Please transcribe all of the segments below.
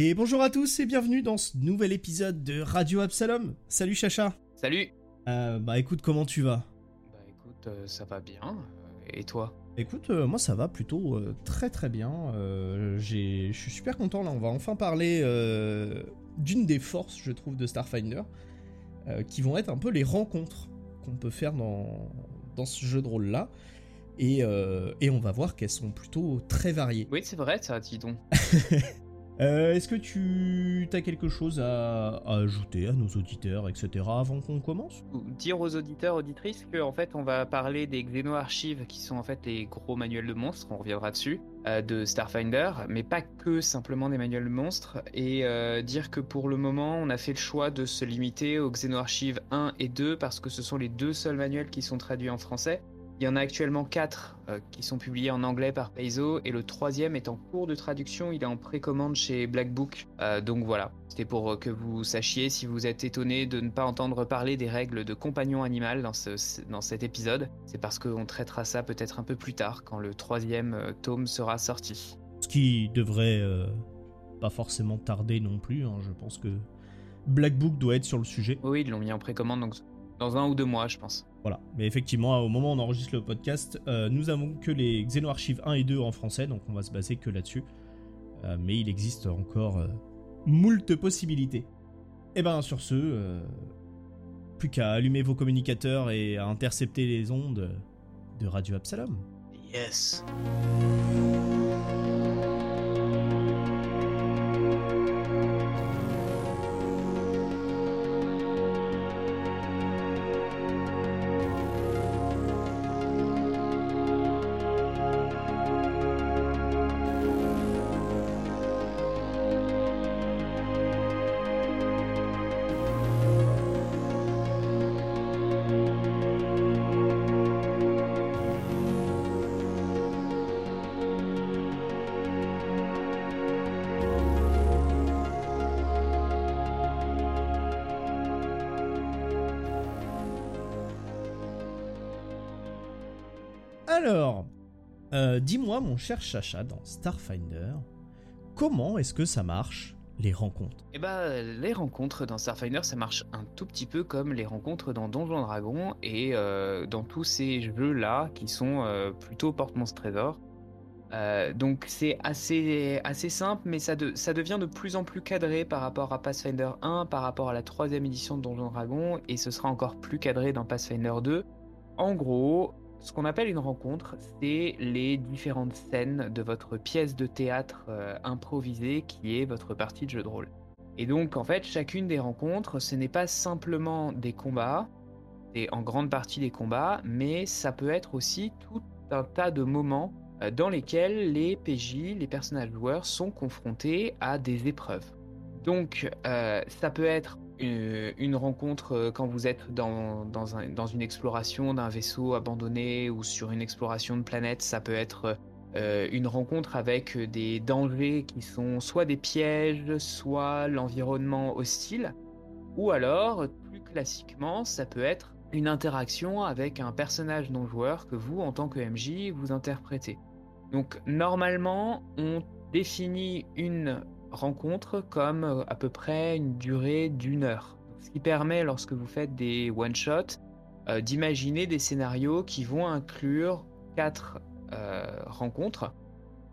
Et bonjour à tous et bienvenue dans ce nouvel épisode de Radio Absalom. Salut Chacha. Salut. Euh, bah écoute, comment tu vas? Bah écoute, euh, ça va bien. Euh, Et toi? Écoute, euh, moi ça va plutôt très très bien. Je suis super content là, on va enfin parler d'une des forces, je trouve, de Starfinder, qui vont être un peu les rencontres qu'on peut faire dans, dans ce jeu de rôle là. Et, et on va voir qu'elles sont plutôt très variées. Oui, c'est vrai, ça, dis donc. Euh, Est-ce que tu as quelque chose à, ajouter à nos auditeurs, etc., avant qu'on commence? Dire aux auditeurs, auditrices que en fait, on va parler des Xeno-archives qui sont en fait les gros manuels de monstres, on reviendra dessus, euh, de Starfinder, mais pas que simplement des manuels de monstres, et euh, dire que pour le moment, on a fait le choix de se limiter aux Xeno-archives 1 et 2 parce que ce sont les deux seuls manuels qui sont traduits en français. Il y en a actuellement 4 qui sont publiés en anglais par Paizo et le troisième est en cours de traduction, il est en précommande chez Black Book. Euh, donc voilà, c'était pour euh, que vous sachiez si vous êtes étonné de ne pas entendre parler des règles de compagnon animal dans, ce- dans cet épisode. C'est parce qu'on traitera ça peut-être un peu plus tard quand le troisième euh, tome sera sorti. Ce qui devrait euh, pas forcément tarder non plus, hein, je pense que Black Book doit être sur le sujet. Oui, ils l'ont mis en précommande donc dans un ou deux mois, je pense. Voilà, mais effectivement, au moment où on enregistre le podcast, euh, nous avons que les Xeno Archives 1 et 2 en français, donc on va se baser que là-dessus. Euh, mais il existe encore euh, possibilités. Et ben sur ce, euh, plus qu'à allumer vos communicateurs et à intercepter les ondes de Radio Absalom. Yes. Dis-moi mon cher Chacha dans Starfinder, comment est-ce que ça marche les rencontres? Et bah, les rencontres dans Starfinder, ça marche un tout petit peu comme les rencontres dans Donjons Dragon et euh, dans tous ces jeux-là qui sont euh, plutôt porte-monstre trésor. Euh, donc c'est assez, assez simple, mais ça devient de plus en plus cadré par rapport à Pathfinder 1, par rapport à la troisième édition de Donjons Dragon, et ce sera encore plus cadré dans Pathfinder 2. En gros, ce qu'on appelle une rencontre, c'est les différentes scènes de votre pièce de théâtre euh, improvisée qui est votre partie de jeu de rôle. Et donc, en fait, chacune des rencontres, ce n'est pas simplement des combats, c'est en grande partie des combats, mais ça peut être aussi tout un tas de moments euh, dans lesquels les PJ, les personnages joueurs, sont confrontés à des épreuves. Donc, euh, ça peut être une, une rencontre euh, quand vous êtes dans, dans, un- dans une exploration d'un vaisseau abandonné ou sur une exploration de planète. Ça peut être euh, une rencontre avec des dangers qui sont soit des pièges, soit l'environnement hostile. Ou alors, plus classiquement, ça peut être une interaction avec un personnage non joueur que vous, en tant que MJ, vous interprétez. Donc, normalement, on définit une rencontre comme euh, à peu près une durée d'une heure. Ce qui permet, lorsque vous faites des one-shots, euh, d'imaginer des scénarios qui vont inclure quatre euh, rencontres.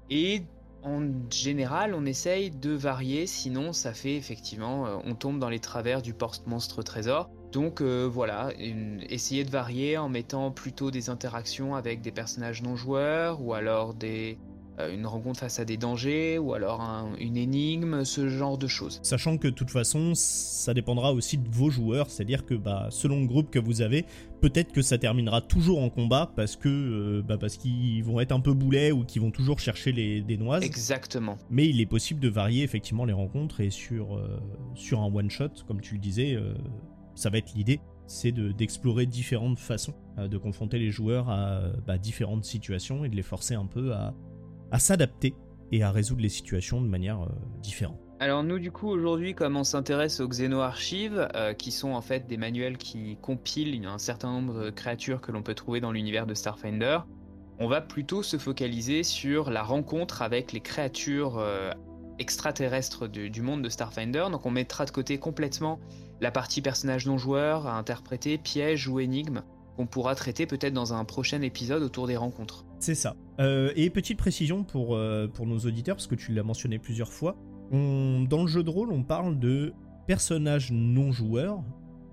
Et en général, on essaye de varier, sinon ça fait effectivement, on tombe dans les travers du porte-monstre trésor. Donc voilà, une- essayer de varier en mettant plutôt des interactions avec des personnages non joueurs, ou alors des, une rencontre face à des dangers, ou alors un- une énigme, ce genre de choses. Sachant que de toute façon, ça dépendra aussi de vos joueurs, c'est-à-dire que bah, selon le groupe que vous avez, peut-être que ça terminera toujours en combat parce que euh, bah, parce qu'ils vont être un peu boulets ou qu'ils vont toujours chercher les, des noises. Exactement. Mais il est possible de varier effectivement les rencontres et sur, euh, sur un one-shot, comme tu le disais, euh, ça va être l'idée, c'est de- d'explorer différentes façons euh, de confronter les joueurs à euh, bah, différentes situations et de les forcer un peu à, à s'adapter et à résoudre les situations de manière euh, différente. Alors nous du coup aujourd'hui comme on s'intéresse aux Xeno-archives, euh, qui sont en fait des manuels qui compilent un certain nombre de créatures que l'on peut trouver dans l'univers de Starfinder, on va plutôt se focaliser sur la rencontre avec les créatures euh, extraterrestre du, monde de Starfinder. Donc on mettra de côté complètement la partie personnage non joueur à interpréter, piège ou énigme qu'on pourra traiter peut-être dans un prochain épisode autour des rencontres. C'est ça. Euh, et petite précision pour, euh, pour nos auditeurs, parce que tu l'as mentionné plusieurs fois, dans le jeu de rôle, on parle de personnages non joueurs.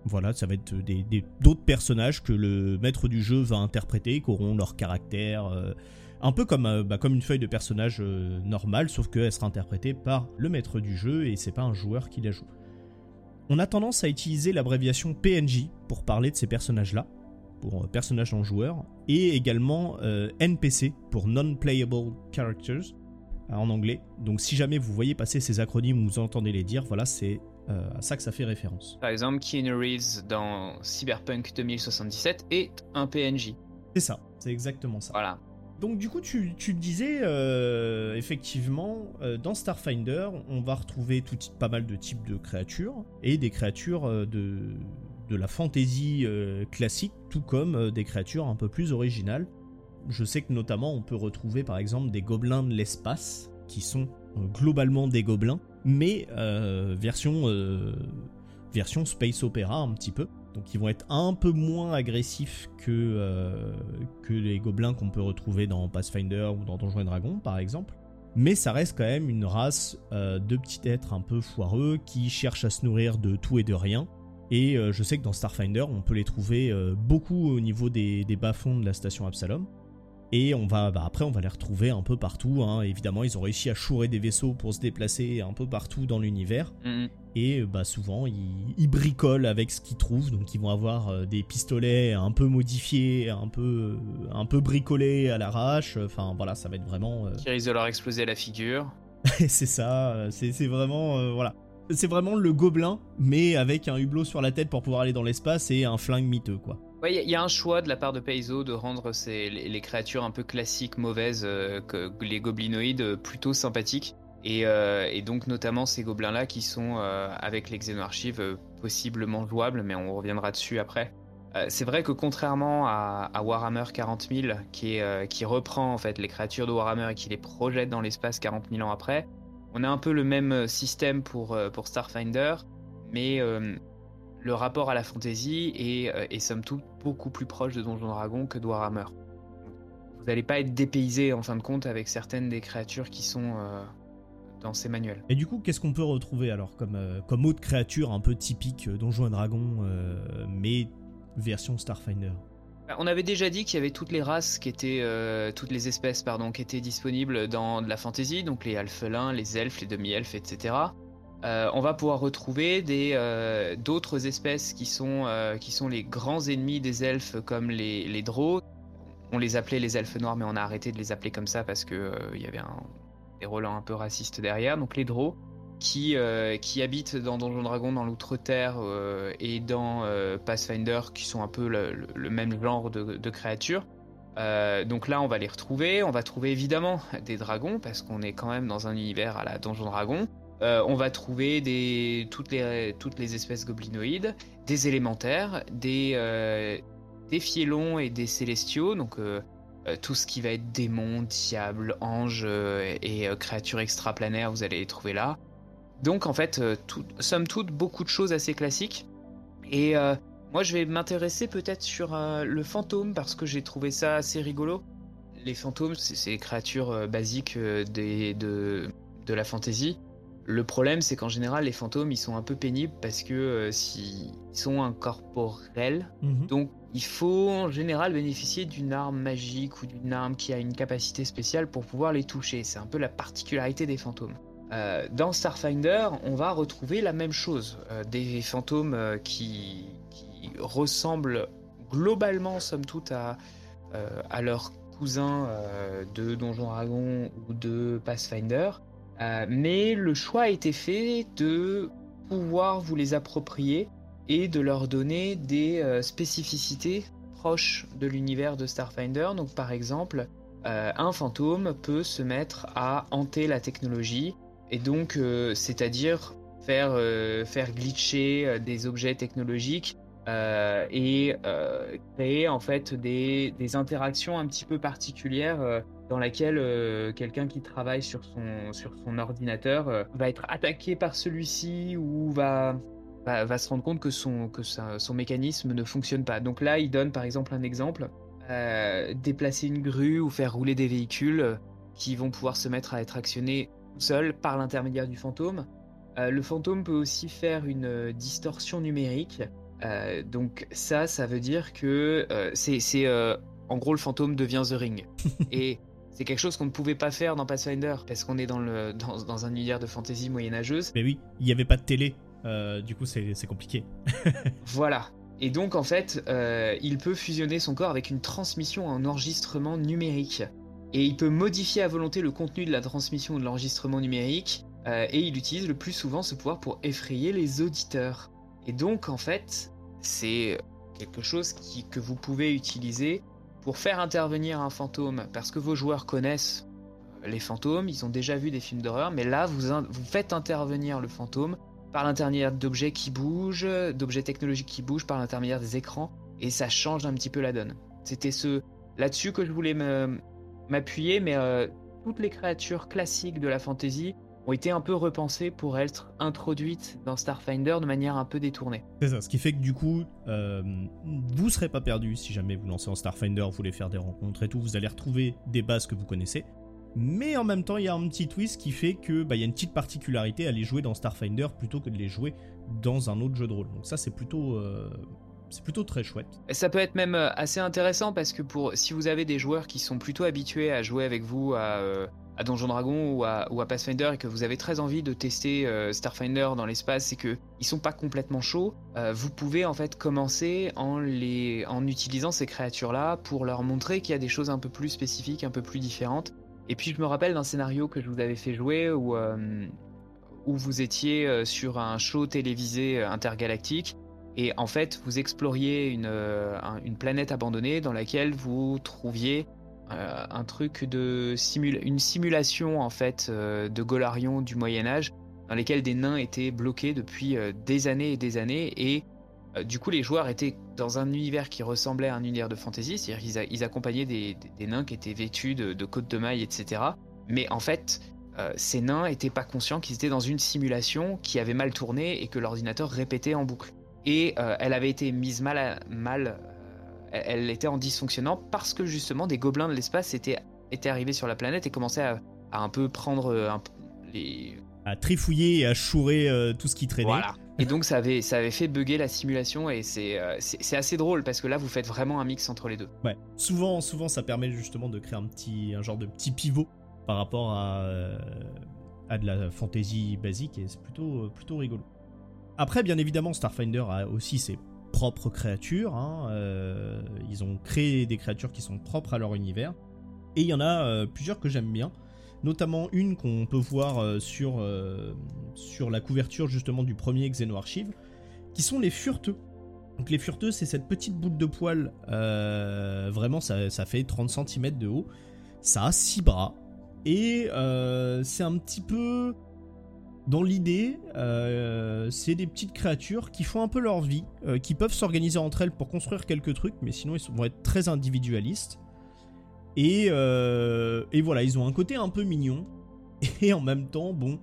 Voilà, ça va être d'autres personnages que le maître du jeu va interpréter, qui auront leur caractère, euh, un peu comme, bah, comme une feuille de personnage normale, sauf qu'elle sera interprétée par le maître du jeu et c'est pas un joueur qui la joue. On a tendance à utiliser l'abréviation PNJ pour parler de ces personnages-là pour euh, personnages non joueurs, et également euh, NPC pour Non-Playable Characters euh, en anglais. Donc si jamais vous voyez passer ces acronymes ou vous entendez les dire, voilà, c'est à ça que ça fait référence. Par exemple, Keanu Reeves dans Cyberpunk 2077 est un PNJ. C'est ça, c'est exactement ça. Voilà. Donc du coup, tu, tu disais, effectivement, dans Starfinder, on va retrouver tout, pas mal de types de créatures, et des créatures de, de la fantasy euh, classique, tout comme euh, des créatures un peu plus originales. Je sais que notamment on peut retrouver par exemple des gobelins de l'espace, qui sont euh, globalement des gobelins, mais version, version space opéra un petit peu. Donc ils vont être un peu moins agressifs que, que les gobelins qu'on peut retrouver dans Pathfinder ou dans Donjons et Dragons par exemple. Mais ça reste quand même une race de petits êtres un peu foireux qui cherchent à se nourrir de tout et de rien et euh, je sais que dans Starfinder, on peut les trouver euh, beaucoup au niveau des, bas-fonds de la station Absalom. Et on va, bah, après, on va les retrouver un peu partout. Hein. Évidemment, ils ont réussi à chourer des vaisseaux pour se déplacer un peu partout dans l'univers. Mm-hmm. Et bah, souvent, ils, bricolent avec ce qu'ils trouvent. Donc, ils vont avoir euh, des pistolets un peu modifiés, un peu, un peu bricolés à l'arrache. Enfin, voilà, ça va être vraiment. Qui risque de leur exploser la figure. c'est ça. C'est vraiment. voilà c'est vraiment le gobelin, mais avec un hublot sur la tête pour pouvoir aller dans l'espace et un flingue miteux, quoi. Il y, a un choix de la part de Paizo de rendre les, créatures un peu classiques, mauvaises, euh, que les goblinoïdes euh, plutôt sympathiques. Euh, et, donc notamment ces gobelins-là qui sont, avec les Xenoarchives, possiblement jouables, mais on reviendra dessus après. c'est vrai que contrairement à, Warhammer 40 000, qui, qui reprend en fait les créatures de Warhammer et qui les projette dans l'espace 40 000 ans après, on a un peu le même euh, système pour, euh, pour Starfinder, mais euh, le rapport à la fantasy est, somme toute beaucoup plus proche de Donjon Dragon que de Warhammer. Vous n'allez pas être dépaysé en fin de compte avec certaines des créatures qui sont dans ces manuels. Et du coup, qu'est-ce qu'on peut retrouver alors comme, comme autre créature un peu typique Donjon Dragon, mais version Starfinder? On avait déjà dit qu'il y avait toutes les races qui étaient, euh, toutes les espèces pardon, qui étaient disponibles dans de la fantasy, donc les alphelins, les elfes, les demi-elfes, etc. Euh, on va pouvoir retrouver des euh, d'autres espèces qui sont qui sont les grands ennemis des elfes comme les les On les appelait les elfes noirs, mais on a arrêté de les appeler comme ça parce que il y avait un, des rôles un peu racistes derrière. Donc les drôles qui, euh, qui habitent dans Donjon Dragon, dans l'Outre-Terre euh, et dans euh, Pathfinder, qui sont un peu le, même genre de, créatures. donc là, on va les retrouver. On va trouver évidemment des dragons, parce qu'on est quand même dans un univers à la Donjon Dragon. on va trouver toutes, les, espèces goblinoïdes, des élémentaires, des, fielons et des célestiaux, donc tout ce qui va être démons, diables, anges et créatures extraplanaires, vous allez les trouver là. Donc en fait, euh, somme toute, beaucoup de choses assez classiques. Et euh, moi, je vais m'intéresser peut-être sur euh, le fantôme parce que j'ai trouvé ça assez rigolo. Les fantômes, c'est ces créatures basiques des, de, de la fantasy. Le problème, c'est qu'en général, les fantômes, ils sont un peu pénibles parce que s'ils sont incorporels. Mhm. Donc, il faut en général bénéficier d'une arme magique ou d'une arme qui a une capacité spéciale pour pouvoir les toucher. C'est un peu la particularité des fantômes. Euh, dans Starfinder, on va retrouver la même chose, euh, des fantômes euh, qui, ressemblent globalement, somme toute, à, leurs cousins de Donjon Dragon ou de Pathfinder. mais le choix a été fait de pouvoir vous les approprier et de leur donner des spécificités proches de l'univers de Starfinder. Donc par exemple, un fantôme peut se mettre à hanter la technologie et donc, euh, c'est-à-dire faire, euh, faire glitcher euh, des objets technologiques et créer en fait des, des, interactions un petit peu particulières dans laquelle quelqu'un qui travaille sur son, sur son ordinateur va être attaqué par celui-ci ou va, va, se rendre compte que, son, que son mécanisme ne fonctionne pas. Donc là, il donne par exemple un exemple. déplacer une grue ou faire rouler des véhicules qui vont pouvoir se mettre à être actionnés seuls par l'intermédiaire du fantôme. le fantôme peut aussi faire une distorsion numérique. donc ça, ça veut dire que c'est en gros le fantôme devient The Ring. Et c'est quelque chose qu'on ne pouvait pas faire dans Pathfinder parce qu'on est dans, le, dans, un univers de fantasy moyenâgeuse. Mais oui, il n'y avait pas de télé, euh, du coup c'est compliqué. voilà. Et donc en fait, euh, il peut fusionner son corps avec une transmission en enregistrement numérique. Et il peut modifier à volonté le contenu de la transmission ou de l'enregistrement numérique. Euh, et il utilise le plus souvent ce pouvoir pour effrayer les auditeurs. Et donc en fait, c'est quelque chose que vous pouvez utiliser pour faire intervenir un fantôme, parce que vos joueurs connaissent euh, les fantômes, ils ont déjà vu des films d'horreur, mais là vous, faites intervenir le fantôme par l'intermédiaire d'objets qui bougent, d'objets technologiques qui bougent, par l'intermédiaire des écrans, et ça change un petit peu la donne. C'était ce là-dessus que je voulais m'appuyer, mais euh, toutes les créatures classiques de la fantasy ont été un peu repensées pour être introduites dans Starfinder de manière un peu détournée. C'est ça, ce qui fait que du coup, euh, vous serez pas perdu si jamais vous lancez en Starfinder, vous voulez faire des rencontres et tout, vous allez retrouver des bases que vous connaissez. Mais en même temps, il y a un petit twist qui fait que bah, il y a une petite particularité à les jouer dans Starfinder plutôt que de les jouer dans un autre jeu de rôle. Donc ça, c'est plutôt euh, c'est plutôt très chouette. ça peut être même euh, assez intéressant parce que pour si vous avez des joueurs qui sont plutôt habitués à jouer avec vous à, à Donjon Dragon ou à, Pathfinder et que vous avez très envie de tester euh, Starfinder dans l'espace et que ils sont pas complètement chauds, euh, vous pouvez en fait commencer en les en utilisant ces créatures là pour leur montrer qu'il y a des choses un peu plus spécifiques, un peu plus différentes. Et puis je me rappelle d'un scénario que je vous avais fait jouer où euh, où vous étiez sur un show télévisé intergalactique et en fait vous exploriez une, une planète abandonnée dans laquelle vous trouviez euh, un truc de une simulation en fait euh, de Golarion du Moyen Âge dans lesquels des nains étaient bloqués depuis euh, des années et des années et du coup les joueurs étaient dans un univers qui ressemblait à un univers de fantasy, c'est-à-dire qu'ils accompagnaient des, nains qui étaient vêtus de, côtes de mailles, etc. Mais en fait, ces nains n'étaient pas conscients qu'ils étaient dans une simulation qui avait mal tourné et que l'ordinateur répétait en boucle. Et elle avait été mise mal, à, mal elle était en dysfonctionnant parce que justement des gobelins de l'espace étaient, étaient arrivés sur la planète et commençaient à, un peu prendre euh, les... À trifouiller et à chourer euh, tout ce qui traînait. Voilà. Et donc ça avait, ça avait fait bugger la simulation et euh, c'est c'est assez drôle parce que là vous faites vraiment un mix entre les deux. Ouais. Souvent, souvent ça permet justement de créer un petit, un genre de petit pivot par rapport à, à de la fantasy basique et c'est plutôt, plutôt rigolo. Après, bien évidemment, Starfinder a aussi ses propres créatures. Hein, euh, ils ont créé des créatures qui sont propres à leur univers. Et il y en a euh, plusieurs que j'aime bien. Notamment une qu'on peut voir euh, sur, sur la couverture justement du premier Xenoarchive, qui sont les furteux. Donc les furteux, c'est cette petite boule de poil, vraiment ça, ça, fait 30 cm de haut. Ça a 6 bras. Et c'est un petit peu dans l'idée, euh, c'est des petites créatures qui font un peu leur vie, euh, qui peuvent s'organiser entre elles pour construire quelques trucs, mais sinon ils vont être très individualistes. Et, euh, et voilà, ils ont un côté un peu mignon. Et en même temps, bon,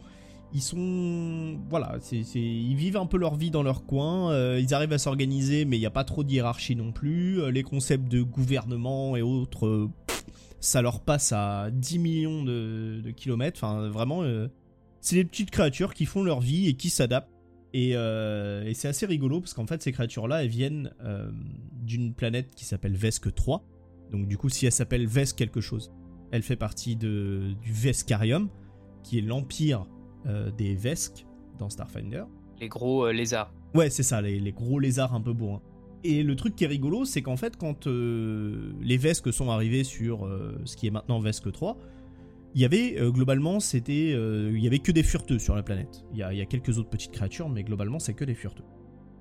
ils sont. Voilà, ils vivent un peu leur vie dans leur coin. ils arrivent à s'organiser, mais il n'y a pas trop de hiérarchie non plus. les concepts de gouvernement et autres, ça leur passe à 10 millions de, de kilomètres. Enfin, vraiment c'est des petites créatures qui font leur vie et qui s'adaptent. Et, euh, c'est assez rigolo parce qu'en fait, ces créatures-là, elles viennent euh, d'une planète qui s'appelle Vesque 3. Donc, du coup, si elle s'appelle Vesque quelque chose, elle fait partie de, du Vescarium, qui est l'empire euh, des Vesques dans Starfinder. Les gros lézards. Ouais, c'est ça, les, gros lézards un peu beaux. Hein. Et le truc qui est rigolo, c'est qu'en fait, quand les Vesques sont arrivés sur ce qui est maintenant Vesque 3, il y avait euh, globalement, c'était, euh, il y avait que des furteux sur la planète. Il y, a, quelques autres petites créatures, mais globalement, c'est que des furteux.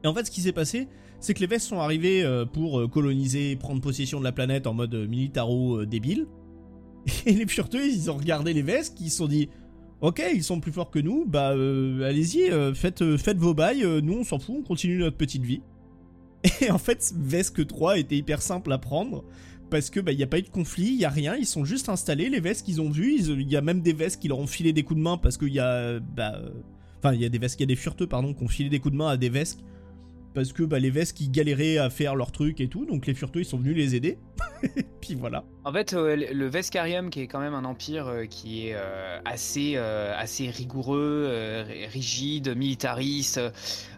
Et en fait, ce qui s'est passé, c'est que les Vestes sont arrivés euh, pour coloniser, prendre possession de la planète en mode militaro débile. Et les furteux, ils ont regardé les Vestes, qui se sont dit Ok, ils sont plus forts que nous, bah allez-y, faites, faites vos bails, nous on s'en fout, on continue notre petite vie. Et en fait, Vesque 3 était hyper simple à prendre parce que bah il y a pas eu de conflit, il y a rien, ils sont juste installés les Vesques qu'ils ont vus, il y a même des Vesques qui leur ont filé des coups de main parce qu'il y a bah enfin il y a des Vesques, il y a des furteux pardon qui ont filé des coups de main à des Vesques parce que bah, les Vesques qui galéraient à faire leur truc et tout, donc les furteux ils sont venus les aider. Puis voilà. En fait, euh, le Vescarium, qui est quand même un empire euh, qui est euh, assez, assez rigoureux, rigide, militariste,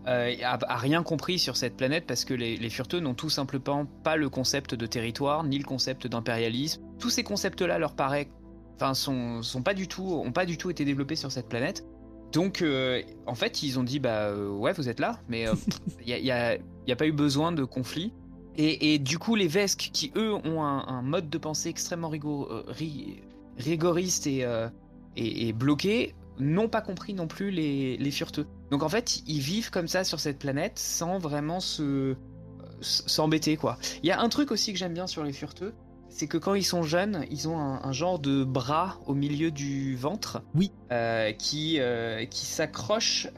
a, rien compris sur cette planète parce que les, les n'ont tout simplement pas le concept de territoire ni le concept d'impérialisme. Tous ces concepts-là leur paraît, enfin, sont pas du tout, ont pas du tout été développés sur cette planète. Donc, euh, en fait, ils ont dit bah euh, ouais, vous êtes là, mais il n'y a, y a, pas eu besoin de conflit. Et, du coup, les Vesques, qui eux ont un, mode de pensée extrêmement euh, rigoriste et, et, bloqué, n'ont pas compris non plus les, les furteux. Donc en fait, ils vivent comme ça sur cette planète sans vraiment se s'embêter quoi. Il y a un truc aussi que j'aime bien sur les furteux, c'est que quand ils sont jeunes, ils ont un, genre de bras au milieu du ventre. Oui. Euh, qui euh, qui s'accroche,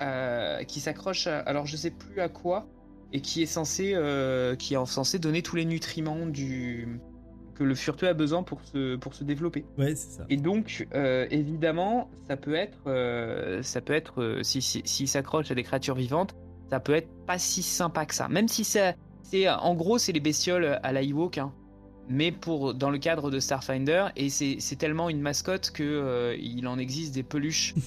qui s'accroche. Alors je sais plus à quoi et qui est censé euh, qui est censé donner tous les nutriments du que le furteux a besoin pour se pour se développer. Ouais, c'est ça. Et donc évidemment, ça peut être ça peut être si s'il si, s'accroche à des créatures vivantes, ça peut être pas si sympa que ça. Même si c'est c'est en gros c'est les bestioles à la Ewok. Hein mais pour dans le cadre de Starfinder et c'est tellement une mascotte que euh, il en existe des peluches.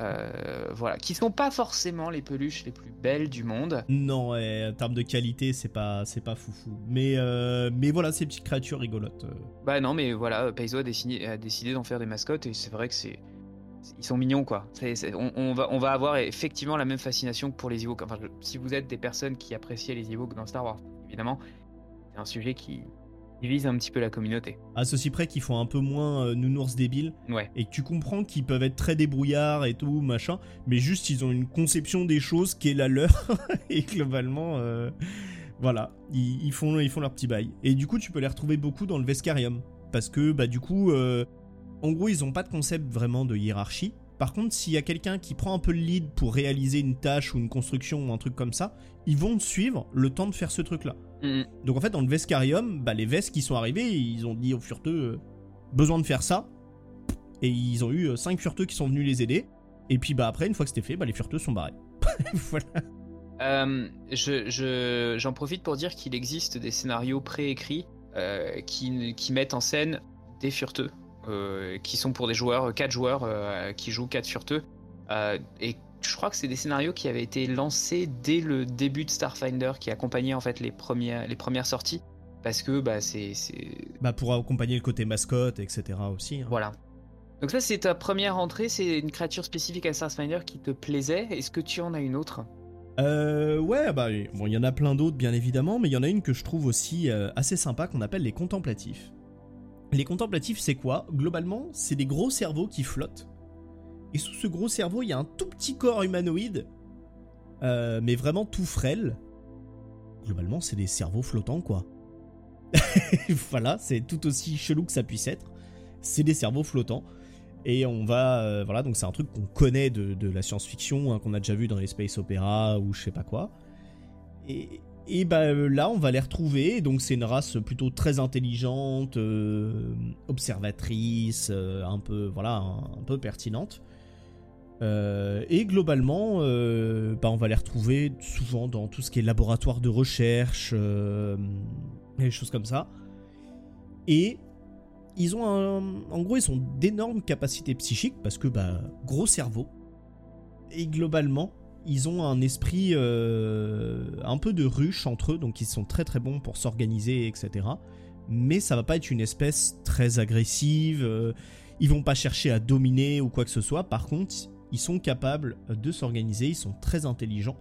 Euh, voilà. Qui sont pas forcément les peluches les plus belles du monde. Non en termes de qualité c'est pas c'est pas foufou. Mais euh, mais voilà ces petites créatures rigolotes bah non mais voilà Paizo a décidé, a décidé d'en faire des mascottes et c'est vrai que c'est ils sont mignons quoi. on, va, on va avoir effectivement la même fascination que pour les Ewoks. Enfin, si vous êtes des personnes qui appréciaient les Ewoks dans Star Wars, évidemment, c'est un sujet qui, vise un petit peu la communauté. À ceci près qu'ils font un peu moins euh, nounours débiles. Ouais. Et que tu comprends qu'ils peuvent être très débrouillards et tout, machin. Mais juste, ils ont une conception des choses qui est la leur. et globalement, euh, voilà. Ils, font, ils font leur petit bail. Et du coup, tu peux les retrouver beaucoup dans le Vescarium. Parce que, bah, du coup, euh, en gros, ils ont pas de concept vraiment de hiérarchie. Par contre, s'il y a quelqu'un qui prend un peu le lead pour réaliser une tâche ou une construction ou un truc comme ça, ils vont suivre le temps de faire ce truc-là. Mm. Donc en fait, dans le Vescarium, bah, les Vesques qui sont arrivés, ils ont dit aux furteux euh, besoin de faire ça. Et ils ont eu 5 euh, furteux qui sont venus les aider. Et puis bah après, une fois que c'était fait, bah, les furteux sont barrés. voilà. Euh, je, j'en profite pour dire qu'il existe des scénarios préécrits qui, qui mettent en scène des furteux. qui sont pour des joueurs, 4 joueurs qui jouent 4 furteux. et je crois que c'est des scénarios qui avaient été lancés dès le début de Starfinder, qui accompagnaient en fait les premières, les premières sorties, parce que bah c'est, bah pour accompagner le côté mascotte, etc. aussi. Hein. Voilà. Donc ça c'est ta première entrée, c'est une créature spécifique à Starfinder qui te plaisait. Est-ce que tu en as une autre? Euh, ouais, bah bon, il y en a plein d'autres bien évidemment, mais il y en a une que je trouve aussi euh, assez sympa qu'on appelle les contemplatifs. Les contemplatifs, c'est quoi? Globalement, c'est des gros cerveaux qui flottent et sous ce gros cerveau, il y a un tout petit corps humanoïde, euh, mais vraiment tout frêle. Globalement, c'est des cerveaux flottants, quoi. voilà, c'est tout aussi chelou que ça puisse être. C'est des cerveaux flottants. Et on va. Euh, voilà, donc c'est un truc qu'on connaît de, la science-fiction, hein, qu'on a déjà vu dans les space opéra ou je sais pas quoi. Et, et bah, là, on va les retrouver. Donc, c'est une race plutôt très intelligente, euh, observatrice, un peu, voilà, un peu pertinente. Euh, et globalement, euh, bah, on va les retrouver souvent dans tout ce qui est laboratoire de recherche, euh, des choses comme ça. Et ils ont un, en gros, ils ont d'énormes capacités psychiques parce que bah, gros cerveau. Et globalement, ils ont un esprit un peu de ruche entre eux, donc ils sont très très bons pour s'organiser, etc. Mais ça va pas être une espèce très agressive. ils vont pas chercher à dominer ou quoi que ce soit. Par contre, ils sont capables de s'organiser, ils sont très intelligents.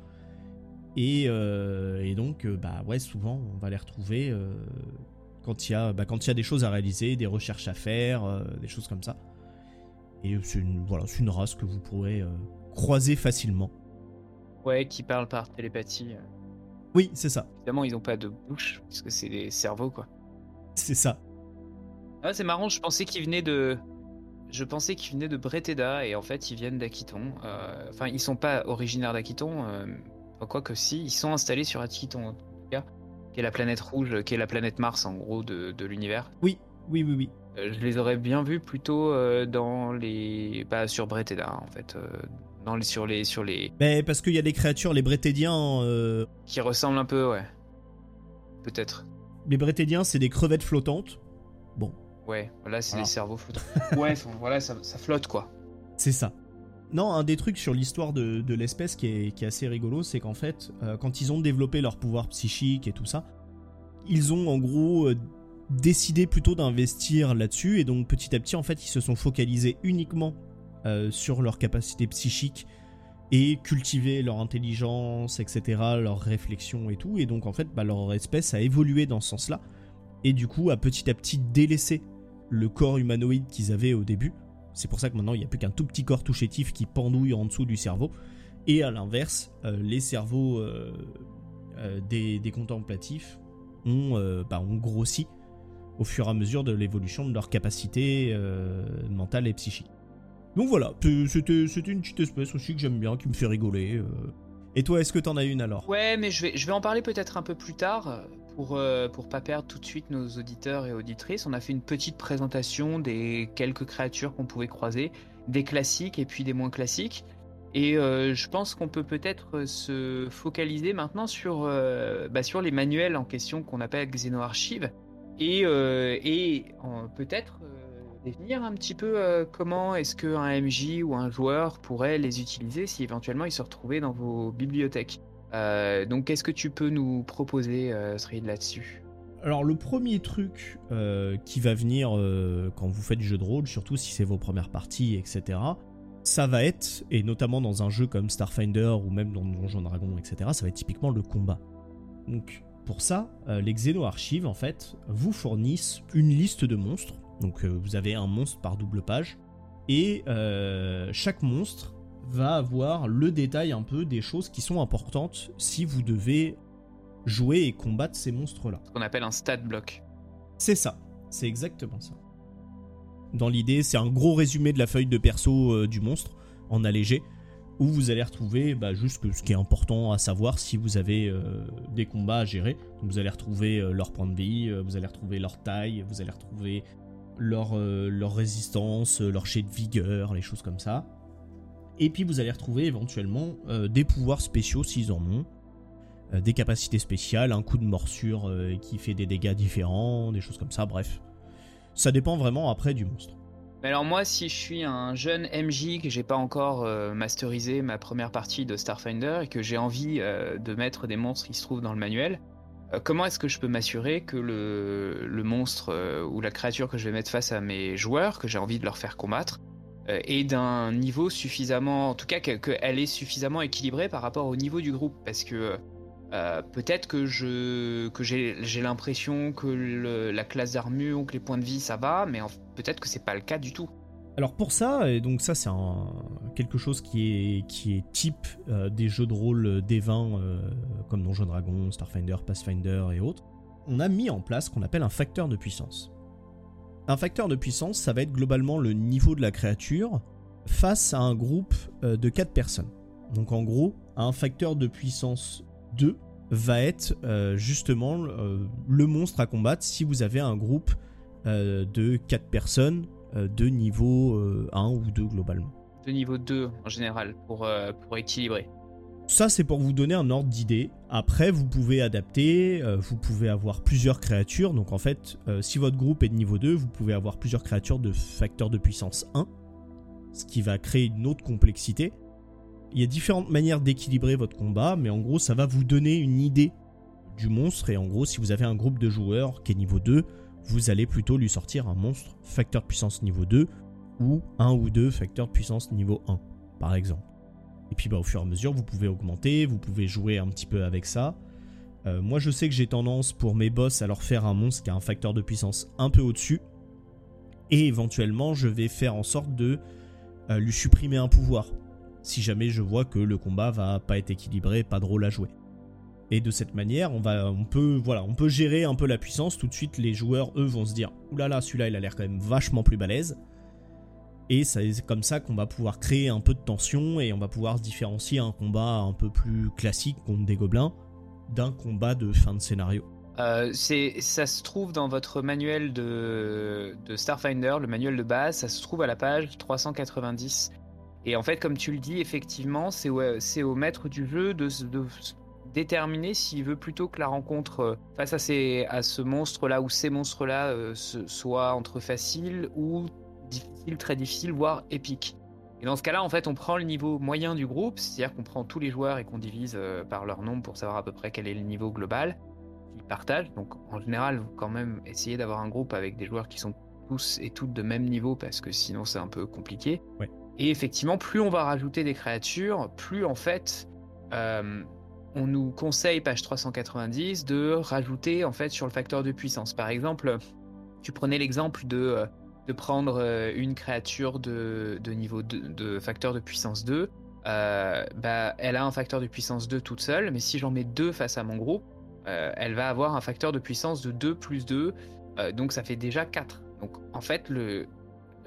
Et, euh, donc, euh, bah ouais, souvent, on va les retrouver euh, quand il y, a, bah, quand y a des choses à réaliser, des recherches à faire, des choses comme ça. Et c'est une, voilà, une race que vous pourrez croiser facilement. Ouais, qui parle par télépathie. Oui, c'est ça. Évidemment, ils n'ont pas de bouche, parce que c'est des cerveaux, quoi. C'est ça. Ah, c'est marrant, je pensais qu'ils venaient de, je pensais qu'ils venaient de Breteda et en fait ils viennent d'Aquiton. Euh, enfin, ils sont pas originaires d'Aquiton, euh, quoique si, ils sont installés sur Aquiton. cas, qui est la planète rouge, qui est la planète Mars en gros de, de l'univers. Oui, oui, oui, oui. Euh, je les aurais bien vus plutôt euh, dans les, pas sur Bretheda en fait, dans les sur les sur les. Mais parce qu'il y a des créatures, les Brethédiens. euh, Qui ressemblent un peu, ouais. Peut-être. Les Brethédiens, c'est des crevettes flottantes. Ouais, voilà, c'est Voilà. des cerveaux flottants. ouais, voilà, ça, ça flotte quoi. c'est ça. Non, un des trucs sur l'histoire de, de l'espèce qui est, qui est assez rigolo, c'est qu'en fait, euh, quand ils ont développé leur pouvoir psychique et tout ça, ils ont en gros euh, décidé plutôt d'investir là-dessus, et donc petit à petit, en fait, ils se sont focalisés uniquement euh, sur leur capacité psychique et cultiver leur intelligence, etc., leur réflexion et tout, et donc en fait, bah, leur espèce a évolué dans ce sens-là, et du coup a petit à petit délaissé le corps humanoïde qu'ils avaient au début. C'est pour ça que maintenant il n'y a plus qu'un tout petit corps tout chétif qui pendouille en dessous du cerveau. Et à l'inverse, euh, les cerveaux euh, euh, des, contemplatifs ont, bah, ont grossi au fur et à mesure de l'évolution de leur capacité euh, mentale et psychique. Donc voilà, c'était une petite espèce aussi que j'aime bien, qui me fait rigoler. Et toi, est-ce que t'en as une alors? Ouais, mais je vais, je vais en parler peut-être un peu plus tard pour, euh, pour pas perdre tout de suite nos auditeurs et auditrices. On a fait une petite présentation des quelques créatures qu'on pouvait croiser, des classiques et puis des moins classiques. Et euh, je pense qu'on peut peut-être se focaliser maintenant sur, euh, bah, sur les manuels en question qu'on appelle Xenoarchive et, euh, et peut-être euh, définir un petit peu euh, comment est-ce qu'un MJ ou un joueur pourrait les utiliser si éventuellement ils se retrouvaient dans vos bibliothèques. Euh, donc qu'est-ce que tu peux nous proposer, euh, là-dessus? Alors le premier truc euh, qui va venir euh, quand vous faites du jeu de rôle, surtout si c'est vos premières parties, etc., ça va être, et notamment dans un jeu comme Starfinder ou même dans Donjon Dragon, etc., ça va être typiquement le combat. Donc pour ça, les Xeno-archives, en fait, vous fournissent une liste de monstres. Donc vous avez un monstre par double page, et chaque monstre va avoir le détail un peu des choses qui sont importantes si vous devez jouer et combattre ces monstres-là. Ce qu'on appelle un stat block. C'est ça, c'est exactement ça. Dans l'idée, c'est un gros résumé de la feuille de perso euh, du monstre, en allégé, où vous allez retrouver bah, juste ce qui est important à savoir si vous avez euh, des combats à gérer. Donc, vous allez retrouver euh, leur point de vie, vous allez retrouver leur taille, vous allez retrouver leur, leur résistance, leur jet de vigueur, les choses comme ça. Et puis vous allez retrouver éventuellement euh, des pouvoirs spéciaux s'ils en ont, euh, des capacités spéciales, un coup de morsure euh, qui fait des dégâts différents, des choses comme ça, bref. Ça dépend vraiment après du monstre. Alors moi, si je suis un jeune MJ que j'ai pas encore masterisé ma première partie de Starfinder et que j'ai envie de mettre des monstres qui se trouvent dans le manuel, comment est-ce que je peux m'assurer que le, monstre ou la créature que je vais mettre face à mes joueurs, que j'ai envie de leur faire combattre, euh, est d'un niveau suffisamment, en tout cas que- qu'elle est suffisamment équilibrée par rapport au niveau du groupe, parce que euh, peut-être que je que j'ai l'impression que la classe d'armure que les points de vie ça va, mais peut-être que c'est pas le cas du tout. Alors pour ça, et donc ça c'est quelque chose qui est, qui est type euh, des jeux de rôle D20 euh, comme Donjon Dragon, Starfinder, Pathfinder et autres, on a mis en place ce qu'on appelle un facteur de puissance. Un facteur de puissance, ça va être globalement le niveau de la créature face à un groupe euh, de 4 personnes. Donc en gros, un facteur de puissance 2 va être euh, justement euh, le monstre à combattre si vous avez un groupe de 4 personnes de niveau euh, 1 ou 2 globalement. De niveau 2 en général pour équilibrer. Ça, c'est pour vous donner un ordre d'idée. Après, vous pouvez adapter, euh, vous pouvez avoir plusieurs créatures. Donc en fait, euh, si votre groupe est de niveau 2, vous pouvez avoir plusieurs créatures de facteur de puissance 1, ce qui va créer une autre complexité. Il y a différentes manières d'équilibrer votre combat, mais en gros, ça va vous donner une idée du monstre. Et en gros, si vous avez un groupe de joueurs qui est niveau 2, vous allez plutôt lui sortir un monstre facteur de puissance niveau 2 ou un ou deux facteurs de puissance niveau 1, par exemple. Et puis bah, au fur et à mesure, vous pouvez augmenter, vous pouvez jouer un petit peu avec ça. Euh, moi, je sais que j'ai tendance pour mes boss à leur faire un monstre qui a un facteur de puissance un peu au-dessus. Et éventuellement, je vais faire en sorte de euh, lui supprimer un pouvoir. Si jamais je vois que le combat va pas être équilibré, pas drôle à jouer. Et de cette manière, on, va, on, peut, voilà, on peut gérer un peu la puissance. Tout de suite, les joueurs, eux, vont se dire Oulala, celui-là, il a l'air quand même vachement plus balèze. Et c'est comme ça qu'on va pouvoir créer un peu de tension et on va pouvoir se différencier un combat un peu plus classique contre des gobelins d'un combat de fin de scénario euh, ça se trouve dans votre manuel de, de, Starfinder, le manuel de base, ça se trouve à la page 390. Et en fait, comme tu le dis, effectivement, c'est au, au, maître du jeu de, de déterminer s'il veut plutôt que la rencontre euh, face à, ces, à ce monstre-là ou ces monstres-là euh, soit entre facile ou difficile, très difficile, voire épique. Et dans ce cas-là, en fait, on prend le niveau moyen du groupe, c'est-à-dire qu'on prend tous les joueurs et qu'on divise euh, par leur nombre pour savoir à peu près quel est le niveau global qu'ils partagent. Donc, en général, quand même essayer d'avoir un groupe avec des joueurs qui sont tous et toutes de même niveau parce que sinon c'est un peu compliqué. Et effectivement, plus on va rajouter des créatures, plus en fait, euh, on nous conseille, page 390, de rajouter en fait sur le facteur de puissance. Par exemple, tu prenais l'exemple de euh, de prendre euh, une créature de, niveau de facteur de puissance 2, euh, bah, elle a un facteur de puissance 2 toute seule, mais si j'en mets deux face à mon groupe, euh, elle va avoir un facteur de puissance de 2 plus 2, donc ça fait déjà 4. Donc en fait, le...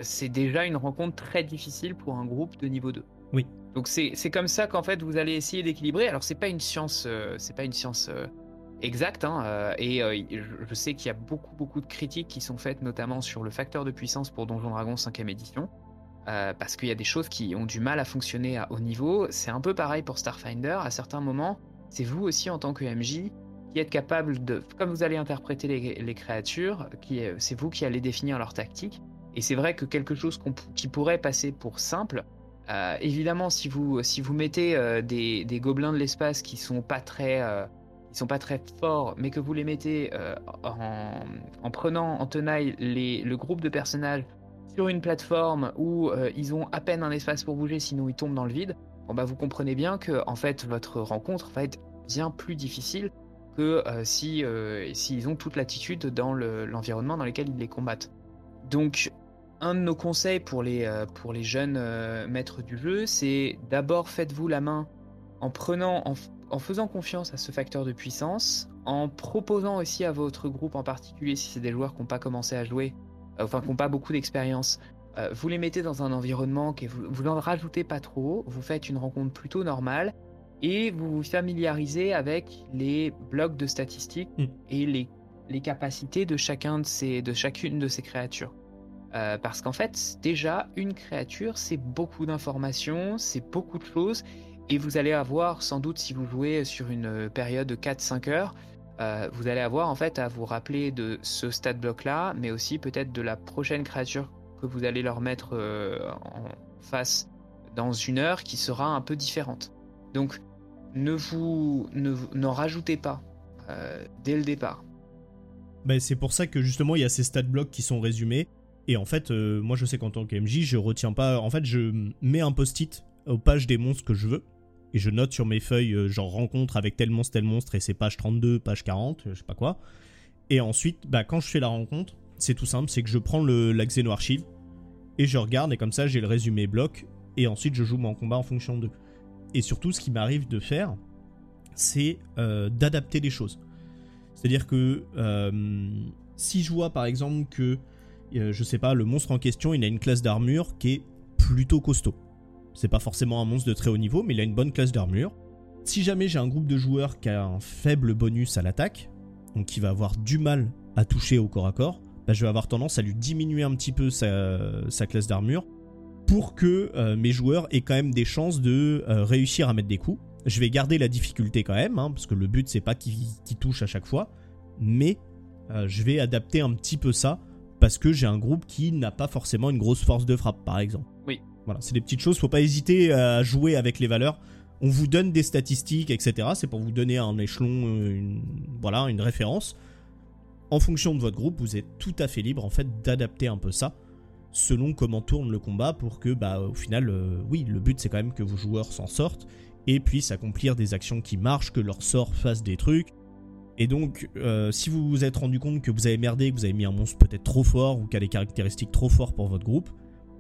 c'est déjà une rencontre très difficile pour un groupe de niveau 2. Oui. Donc c'est comme ça qu'en fait vous allez essayer d'équilibrer. Alors c'est pas une science, c'est pas une science Exact, hein, euh, et euh, je sais qu'il y a beaucoup beaucoup de critiques qui sont faites notamment sur le facteur de puissance pour Donjon Dragon 5ème édition, euh, parce qu'il y a des choses qui ont du mal à fonctionner à haut niveau. C'est un peu pareil pour Starfinder, à certains moments, c'est vous aussi en tant que MJ qui êtes capable de, comme vous allez interpréter les, créatures, c'est vous qui allez définir leur tactique. Et c'est vrai que quelque chose qui pourrait passer pour simple, évidemment si vous, si vous mettez des, des, gobelins de l'espace qui sont pas très sont pas très forts, mais que vous les mettez euh, en, prenant en tenaille le groupe de personnages sur une plateforme où euh, ils ont à peine un espace pour bouger, sinon ils tombent dans le vide, bon bah vous comprenez bien que en fait votre rencontre va être bien plus difficile que euh, si s'ils ont toute l'attitude dans l'environnement dans lequel ils les combattent. Donc un de nos conseils pour les, pour les jeunes maîtres du jeu, c'est d'abord faites-vous la main en prenant, en, en faisant confiance à ce facteur de puissance, en proposant aussi à votre groupe en particulier, si c'est des joueurs qui n'ont pas commencé à jouer, euh, enfin qui n'ont pas beaucoup d'expérience, euh, vous les mettez dans un environnement que vous, vous n'en rajoutez pas trop, vous faites une rencontre plutôt normale et vous vous familiarisez avec les blocs de statistiques mm. et les, les, capacités de, chacun de, ces, de chacune de ces créatures. Euh, parce qu'en fait, déjà, une créature, c'est beaucoup d'informations, c'est beaucoup de choses, et vous allez avoir, sans doute, si vous jouez sur une période de 4-5 heures, euh, vous allez avoir en fait à vous rappeler de ce stat bloc là, mais aussi peut-être de la prochaine créature que vous allez leur mettre euh, en face dans une heure qui sera un peu différente. Donc ne vous n'en rajoutez pas euh, dès le départ. Ben, c'est pour ça que justement il y a ces stat blocs qui sont résumés. Et en fait, moi je sais qu'en tant que MJ, je retiens pas. En fait, je mets un post-it aux pages des monstres que je veux et je note sur mes feuilles, euh, genre rencontre avec tel monstre, tel monstre, et c'est page 32, page 40, je sais pas quoi. Et ensuite, bah, quand je fais la rencontre, c'est tout simple, c'est que je prends le, la Xeno Archive, et je regarde, et comme ça j'ai le résumé bloc, et ensuite je joue mon combat en fonction d'eux. Et surtout, ce qui m'arrive de faire, c'est euh, d'adapter les choses. C'est-à-dire que euh, si je vois par exemple que, je sais pas, le monstre en question, il a une classe d'armure qui est plutôt costaud. C'est pas forcément un monstre de très haut niveau, mais il a une bonne classe d'armure. Si jamais j'ai un groupe de joueurs qui a un faible bonus à l'attaque, donc qui va avoir du mal à toucher au corps à corps, bah, je vais avoir tendance à lui diminuer un petit peu sa, classe d'armure pour que euh, mes joueurs aient quand même des chances de euh, réussir à mettre des coups. Je vais garder la difficulté quand même, hein, parce que le but c'est pas qu'il touche à chaque fois, mais euh, je vais adapter un petit peu ça parce que j'ai un groupe qui n'a pas forcément une grosse force de frappe par exemple. Voilà, c'est des petites choses, faut pas hésiter à jouer avec les valeurs. On vous donne des statistiques, etc. C'est pour vous donner un échelon, euh, une, voilà, une référence. En fonction de votre groupe, vous êtes tout à fait libre en fait d'adapter un peu ça selon comment tourne le combat pour que, bah, au final, euh, oui, le but c'est quand même que vos joueurs s'en sortent et puissent accomplir des actions qui marchent, que leur sort fasse des trucs. Et donc, euh, si vous vous êtes rendu compte que vous avez merdé, que vous avez mis un monstre peut-être trop fort ou qui a des caractéristiques trop fortes pour votre groupe,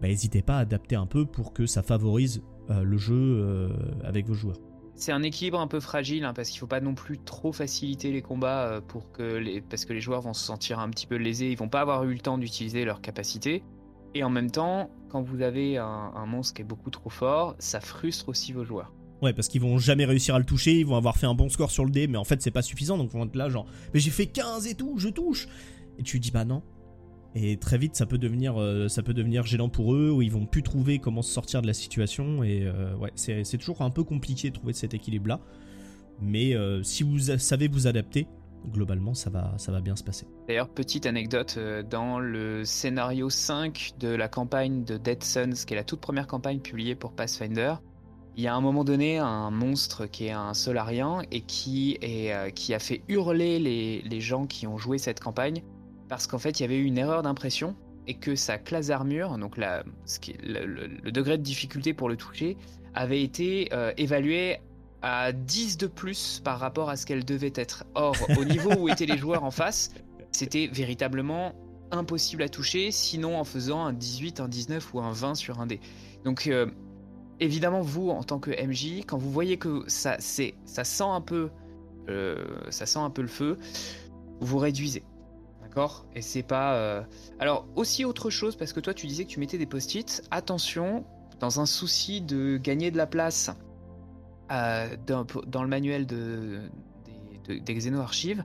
bah, n'hésitez pas à adapter un peu pour que ça favorise euh, le jeu euh, avec vos joueurs. C'est un équilibre un peu fragile hein, parce qu'il ne faut pas non plus trop faciliter les combats euh, pour que les... parce que les joueurs vont se sentir un petit peu lésés, ils vont pas avoir eu le temps d'utiliser leurs capacités. Et en même temps, quand vous avez un, monstre qui est beaucoup trop fort, ça frustre aussi vos joueurs. Ouais, parce qu'ils vont jamais réussir à le toucher, ils vont avoir fait un bon score sur le dé, mais en fait c'est pas suffisant, donc ils vont être là genre, mais j'ai fait 15 et tout, je touche Et tu dis bah non. Et très vite ça peut devenir, euh, ça peut devenir gênant pour eux, où ils vont plus trouver comment se sortir de la situation, et euh, ouais, c'est toujours un peu compliqué de trouver cet équilibre-là. Mais euh, si vous savez vous adapter, globalement ça va, ça va bien se passer. D'ailleurs, petite anecdote, dans le scénario 5 de la campagne de Dead Suns, qui est la toute première campagne publiée pour Pathfinder, il y a un moment donné un monstre qui est un Solarien et qui, est, qui a fait hurler les, les, gens qui ont joué cette campagne parce qu'en fait il y avait eu une erreur d'impression et que sa classe d'armure, donc le, degré de difficulté pour le toucher, avait été euh, évalué à 10 de plus par rapport à ce qu'elle devait être. Or, au niveau où étaient les joueurs en face, c'était véritablement impossible à toucher, sinon en faisant un 18, un 19 ou un 20 sur un dé. Donc euh, évidemment, vous, en tant que MJ, quand vous voyez que ça sent un peu, euh, ça sent un peu le feu, vous réduisez, d'accord Et c'est pas. Euh, alors aussi autre chose, parce que toi, tu disais que tu mettais des post-it. Attention, dans un souci de gagner de la place euh, dans, le manuel de, des Xeno-Archives,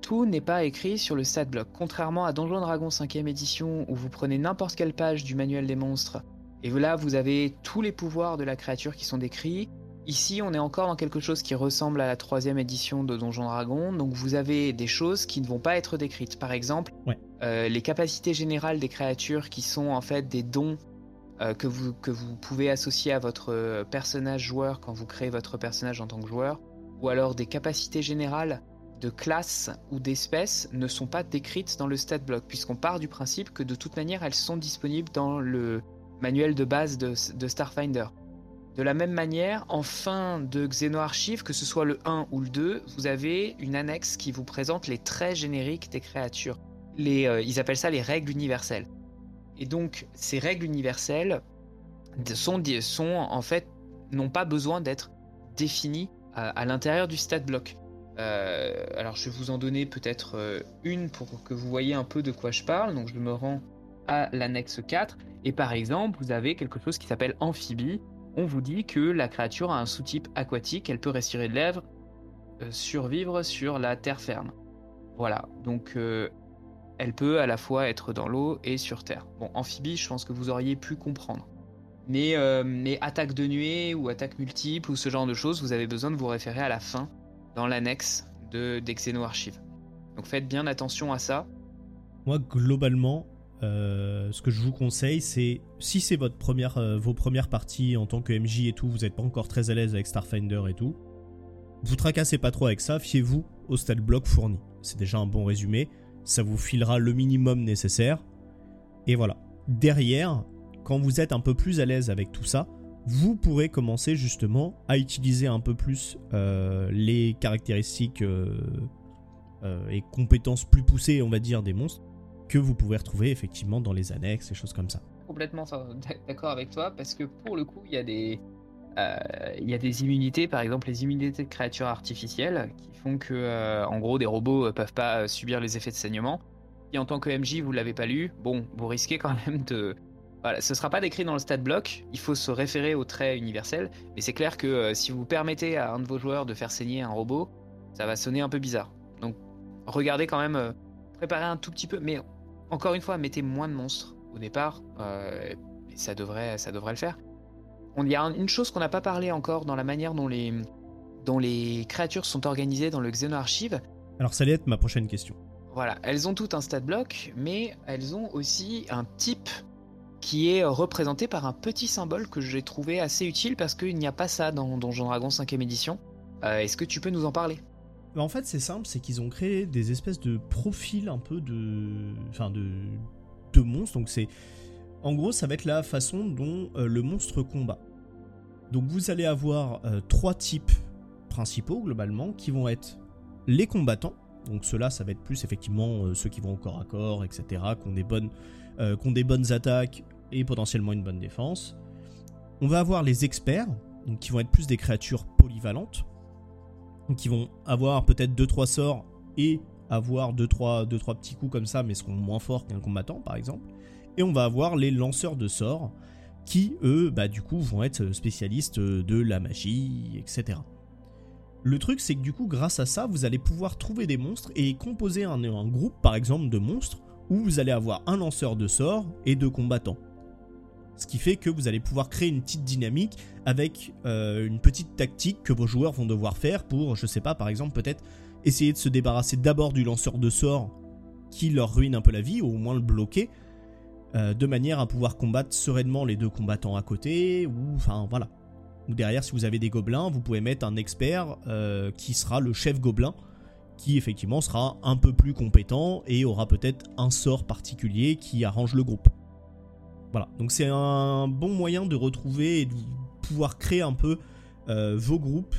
tout n'est pas écrit sur le stat block. Contrairement à Donjon Dragon 5ème édition, où vous prenez n'importe quelle page du manuel des monstres et là, vous avez tous les pouvoirs de la créature qui sont décrits. Ici, on est encore dans quelque chose qui ressemble à la troisième édition de Donjon Dragon. Donc, vous avez des choses qui ne vont pas être décrites. Par exemple, euh, les capacités générales des créatures qui sont en fait des dons euh, que, vous, que vous pouvez associer à votre personnage joueur quand vous créez votre personnage en tant que joueur. Ou alors des capacités générales de classe ou d'espèce ne sont pas décrites dans le stat block, puisqu'on part du principe que de toute manière elles sont disponibles dans le, manuel de base de, Starfinder. De la même manière, en fin de Xenoarchive, que ce soit le 1 ou le 2, vous avez une annexe qui vous présente les traits génériques des créatures. Les, euh, ils appellent ça les règles universelles. Et donc, ces règles universelles sont, sont en fait, n'ont pas besoin d'être définies à, l'intérieur du stat block. Euh, alors, je vais vous en donner peut-être euh, une pour que vous voyez un peu de quoi je parle. Donc, je me rends à l'annexe 4. Et par exemple, vous avez quelque chose qui s'appelle amphibie. On vous dit que la créature a un sous-type aquatique, elle peut respirer de lèvres, euh, survivre sur la terre ferme. Voilà, donc euh, elle peut à la fois être dans l'eau et sur terre. Bon, amphibie, je pense que vous auriez pu comprendre. Mais, euh, mais attaque de nuée ou attaque multiple ou ce genre de choses, vous avez besoin de vous référer à la fin dans l'annexe de d'Exeno Archive. Donc faites bien attention à ça. Moi, globalement, euh, ce que je vous conseille, c'est si c'est votre première, euh, vos premières parties en tant que MJ et tout, vous n'êtes pas encore très à l'aise avec Starfinder et tout, vous tracassez pas trop avec ça, fiez-vous au stat block fourni. C'est déjà un bon résumé, ça vous filera le minimum nécessaire. Et voilà. Derrière, quand vous êtes un peu plus à l'aise avec tout ça, vous pourrez commencer justement à utiliser un peu plus euh, les caractéristiques et compétences plus poussées, on va dire, des monstres que vous pouvez retrouver effectivement dans les annexes et choses comme ça. Complètement d'accord avec toi parce que pour le coup il y a des euh, y a des immunités, par exemple les immunités de créatures artificielles qui font que euh, en gros des robots euh, peuvent pas subir les effets de saignement. Et en tant que MJ vous l'avez pas lu, bon vous risquez quand même de voilà, ce sera pas décrit dans le stat block, il faut se référer au trait universel, mais c'est clair que si vous permettez à un de vos joueurs de faire saigner un robot, ça va sonner un peu bizarre. Donc regardez quand même, préparez un tout petit peu, mais encore une fois, mettez moins de monstres au départ, euh, et ça devrait, ça devrait le faire. Il y a une chose qu'on n'a pas parlé encore dans la manière dont les, dont les créatures sont organisées dans le Xenoarchive. Alors ça allait être ma prochaine question. Voilà, elles ont toutes un stat block, mais elles ont aussi un type qui est représenté par un petit symbole que j'ai trouvé assez utile parce qu'il n'y a pas ça dans Donjon Dragon 5ème édition. Euh, est-ce que tu peux nous en parler? En fait, c'est simple, c'est qu'ils ont créé des espèces de profils un peu de. Enfin, de. de monstres. Donc, c'est. En gros, ça va être la façon dont euh, le monstre combat. Donc, vous allez avoir euh, trois types principaux, globalement, qui vont être les combattants. Donc, ceux-là, ça va être plus effectivement euh, ceux qui vont au corps à corps, etc., qui ont des bonnes, qui des bonnes attaques et potentiellement une bonne défense. On va avoir les experts, qui vont être plus des créatures polyvalentes qui vont avoir peut-être 2-3 sorts et avoir 2-3 deux, petits coups comme ça, mais seront moins forts qu'un combattant par exemple. Et on va avoir les lanceurs de sorts, qui, eux, bah, du coup, vont être spécialistes de la magie, etc. Le truc, c'est que du coup, grâce à ça, vous allez pouvoir trouver des monstres et composer un, un groupe, par exemple, de monstres, où vous allez avoir un lanceur de sorts et deux combattants. Ce qui fait que vous allez pouvoir créer une petite dynamique avec euh, une petite tactique que vos joueurs vont devoir faire pour, je sais pas, par exemple, peut-être essayer de se débarrasser d'abord du lanceur de sorts qui leur ruine un peu la vie, ou au moins le bloquer, euh, de manière à pouvoir combattre sereinement les deux combattants à côté, ou enfin voilà. Ou derrière, si vous avez des gobelins, vous pouvez mettre un expert euh, qui sera le chef gobelin, qui effectivement sera un peu plus compétent et aura peut-être un sort particulier qui arrange le groupe. Voilà, donc c'est un bon moyen de retrouver et de pouvoir créer un peu euh, vos groupes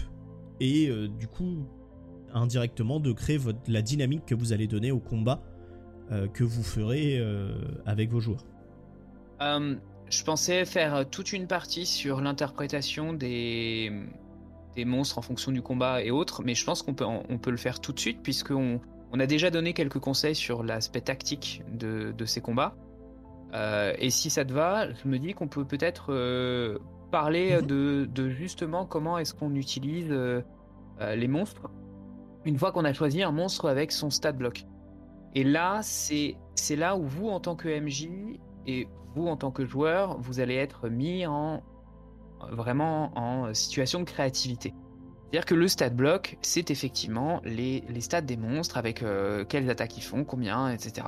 et euh, du coup indirectement de créer la dynamique que vous allez donner au combat euh, que vous ferez avec vos joueurs. je pensais faire toute une partie sur l'interprétation des, monstres en fonction du combat et autres, mais je pense qu'on peut, on peut le faire tout de suite puisqu'on on a déjà donné quelques conseils sur l'aspect tactique de ces combats. Euh, et si ça te va, je me dis qu'on peut peut-être euh, parler mhm. de, justement comment est-ce qu'on utilise euh, les monstres une fois qu'on a choisi un monstre avec son stat block. Et là, c'est là où vous, en tant que MJ, et vous, en tant que joueur, vous allez être mis en vraiment en situation de créativité. C'est-à-dire que le stat block, c'est effectivement les, les, stats des monstres avec quelles attaques ils font, combien, etc.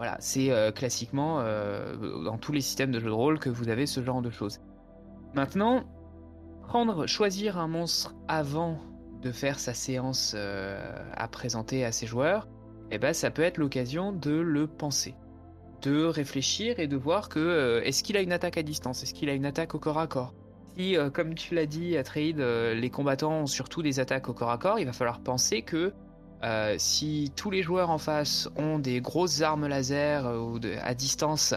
Voilà, c'est euh, classiquement euh, dans tous les systèmes de jeux de rôle que vous avez ce genre de choses. Maintenant, prendre, choisir un monstre avant de faire sa séance euh, à présenter à ses joueurs, eh ben, ça peut être l'occasion de le penser, de réfléchir et de voir que est-ce qu'il a une attaque à distance, est-ce qu'il a une attaque au corps à corps? Si, comme tu l'as dit, Trade, les combattants ont surtout des attaques au corps à corps, il va falloir penser que euh, si tous les joueurs en face ont des grosses armes laser euh, ou à distance,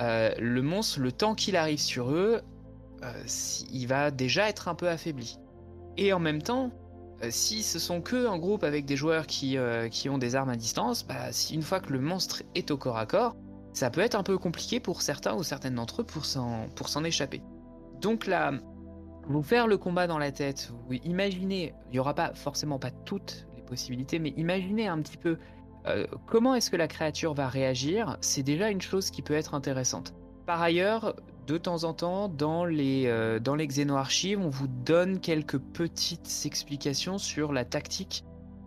euh, le monstre, le temps qu'il arrive sur eux, il va déjà être un peu affaibli. Et en même temps, si ce sont que un groupe avec des joueurs qui, qui ont des armes à distance, bah, si une fois que le monstre est au corps à corps, ça peut être un peu compliqué pour certains ou certaines d'entre eux pour s'en échapper. Donc là, vous faire le combat dans la tête, vous imaginez, il n'y aura pas forcément pas toutes possibilités, mais imaginez un petit peu euh, comment est-ce que la créature va réagir, c'est déjà une chose qui peut être intéressante. Par ailleurs, de temps en temps, dans les, euh, dans les Xeno-archives, on vous donne quelques petites explications sur la tactique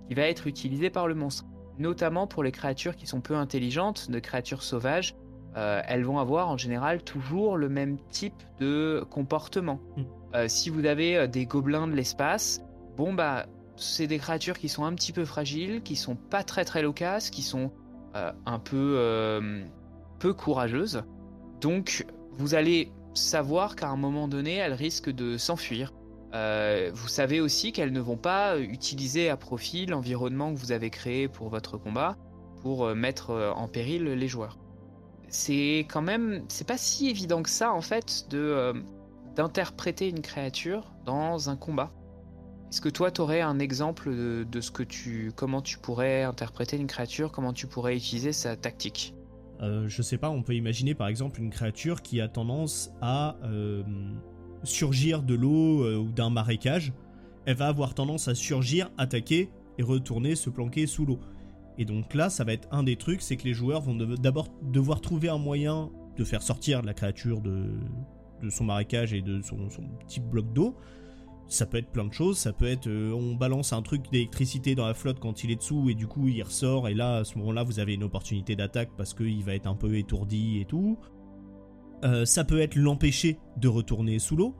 qui va être utilisée par le monstre. Notamment pour les créatures qui sont peu intelligentes, de créatures sauvages, euh, elles vont avoir en général toujours le même type de comportement. Mm. si vous avez des gobelins de l'espace, bon bah c'est des créatures qui sont un petit peu fragiles, qui sont pas très très loquaces, qui sont euh, un peu euh, peu courageuses. Donc vous allez savoir qu'à un moment donné, elles risquent de s'enfuir. Euh, vous savez aussi qu'elles ne vont pas utiliser à profit l'environnement que vous avez créé pour votre combat pour mettre en péril les joueurs. C'est quand même, c'est pas si évident que ça en fait de d'interpréter une créature dans un combat. Est-ce que toi, tu aurais un exemple de, ce que tu, comment tu pourrais interpréter une créature, comment tu pourrais utiliser sa tactique? Euh, Je sais pas, on peut imaginer par exemple une créature qui a tendance à euh, surgir de l'eau euh, ou d'un marécage. Elle va avoir tendance à surgir, attaquer et retourner se planquer sous l'eau. Et donc là, ça va être un des trucs, c'est que les joueurs vont d'abord devoir trouver un moyen de faire sortir la créature de, son marécage et de son petit bloc d'eau. Ça peut être plein de choses, ça peut être euh, on balance un truc d'électricité dans la flotte quand il est dessous et du coup il ressort et là à ce moment-là vous avez une opportunité d'attaque parce qu'il va être un peu étourdi et tout. Euh, ça peut être l'empêcher de retourner sous l'eau.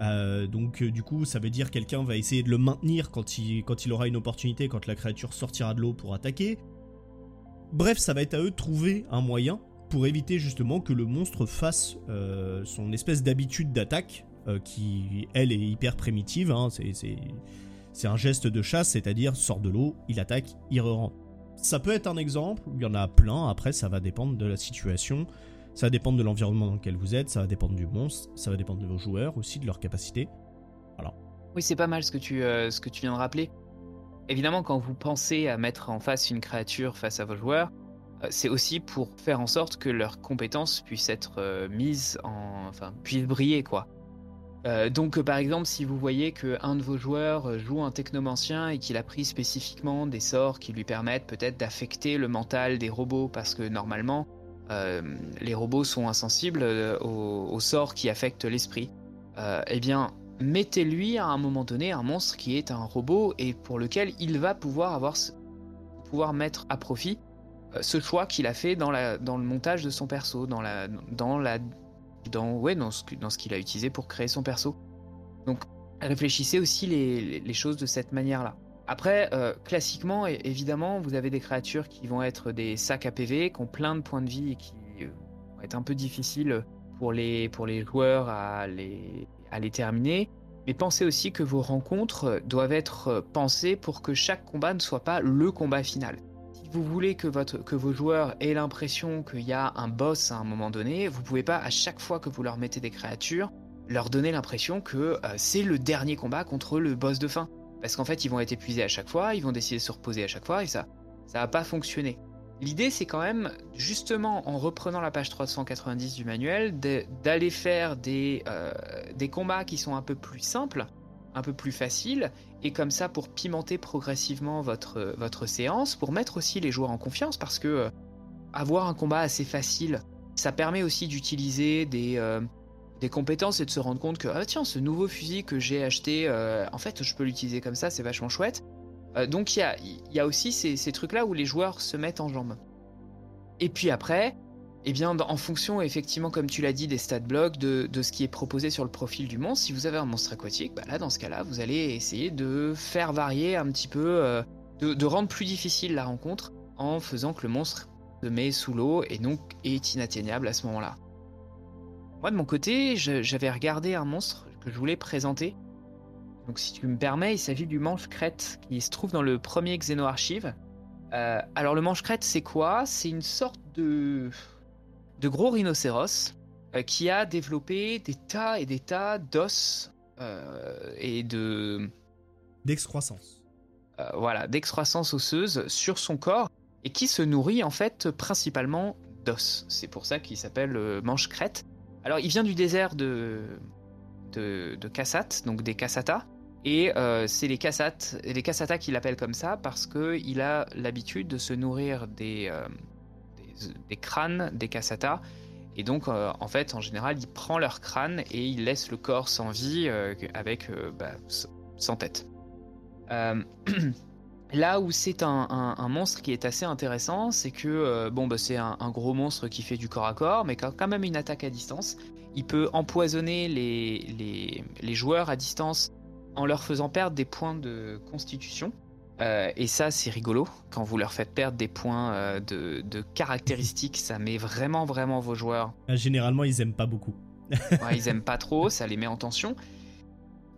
Euh, donc du coup ça veut dire quelqu'un va essayer de le maintenir quand il, quand il aura une opportunité, quand la créature sortira de l'eau pour attaquer. Bref, ça va être à eux de trouver un moyen pour éviter justement que le monstre fasse son espèce d'habitude d'attaque euh, qui, elle, est hyper primitive. Hein, c'est un geste de chasse, c'est-à-dire sort de l'eau, il attaque, il re Ça peut être un exemple, il y en a plein, après ça va dépendre de la situation, ça va dépendre de l'environnement dans lequel vous êtes, ça va dépendre du monstre, ça va dépendre de vos joueurs aussi, de leur capacité. Voilà. Oui, c'est pas mal ce que, tu, euh, viens de rappeler. Évidemment, quand vous pensez à mettre en face une créature face à vos joueurs, euh, c'est aussi pour faire en sorte que leurs compétences puissent être mises en, enfin, puisse briller, quoi. Euh, donc, par exemple, si vous voyez que un de vos joueurs joue un technomancien et qu'il a pris spécifiquement des sorts qui lui permettent peut-être d'affecter le mental des robots, parce que normalement, les robots sont insensibles aux, sorts qui affectent l'esprit, eh bien, mettez-lui à un moment donné un monstre qui est un robot et pour lequel il va pouvoir avoir pouvoir mettre à profit euh, ce choix qu'il a fait dans, la, dans le montage de son perso, dans la, dans la, dans, ouais, dans ce, dans ce qu'il a utilisé pour créer son perso. Donc, réfléchissez aussi les, les choses de cette manière-là. Après, euh, classiquement, évidemment, vous avez des créatures qui vont être des sacs à PV, qui ont plein de points de vie et qui euh, vont être un peu difficiles pour les, pour les joueurs à les, à les terminer. Mais pensez aussi que vos rencontres doivent être pensées pour que chaque combat ne soit pas le combat final vous voulez que, que vos joueurs aient l'impression qu'il y a un boss à un moment donné, vous pouvez pas à chaque fois que vous leur mettez des créatures, leur donner l'impression que euh, c'est le dernier combat contre le boss de fin. Parce qu'en fait, ils vont être épuisés à chaque fois, ils vont décider de se reposer à chaque fois, et ça, ça va pas fonctionner. L'idée, c'est quand même, justement, en reprenant la page 390 du manuel, d'aller faire euh, des combats qui sont un peu plus simples, un peu plus faciles, et comme ça pour pimenter progressivement votre, votre séance, pour mettre aussi les joueurs en confiance, parce que euh, avoir un combat assez facile, ça permet aussi d'utiliser des, euh, des compétences et de se rendre compte que ah, tiens, ce nouveau fusil que j'ai acheté, euh, en fait, je peux l'utiliser comme ça, c'est vachement chouette. donc il y a, y a, aussi ces, ces trucs-là où les joueurs se mettent en jambes. Et puis après, eh bien, en fonction, effectivement, comme tu l'as dit, des stat blocks, de, ce qui est proposé sur le profil du monstre, si vous avez un monstre aquatique, bah là, dans ce cas-là, vous allez essayer de faire varier un petit peu, euh, de, rendre plus difficile la rencontre en faisant que le monstre se met sous l'eau et donc est inatteignable à ce moment-là. Moi, de mon côté, j'avais regardé un monstre que je voulais présenter. Donc, si tu me permets, il s'agit du manche crête qui se trouve dans le premier Xeno Archive. Euh, alors, le manche crête, c'est quoi? C'est une sorte de de gros rhinocéros euh, qui a développé des tas et des tas d'os euh, et de d'excroissance. Euh, voilà, d'excroissance osseuse sur son corps et qui se nourrit en fait principalement d'os. C'est pour ça qu'il s'appelle manche crête. Alors, il vient du désert de de, de Kassat, donc des Kassata. Et c'est les Kassat, les Kassata qui l'appellent comme ça parce qu'il a l'habitude de se nourrir des, des crânes des Kasata. Et donc, euh, en fait, en général, il prend leur crâne et il laisse le corps sans vie euh, avec euh, bah, sans tête. là où c'est un, monstre qui est assez intéressant, c'est que bon, bah, c'est un, gros monstre qui fait du corps à corps, mais quand même une attaque à distance. Il peut empoisonner les, joueurs à distance en leur faisant perdre des points de constitution. Euh, et ça, c'est rigolo. Quand vous leur faites perdre des points euh, de, caractéristiques, ça met vraiment, vraiment vos joueurs. Euh, généralement, ils aiment pas beaucoup. ils aiment pas trop, ça les met en tension.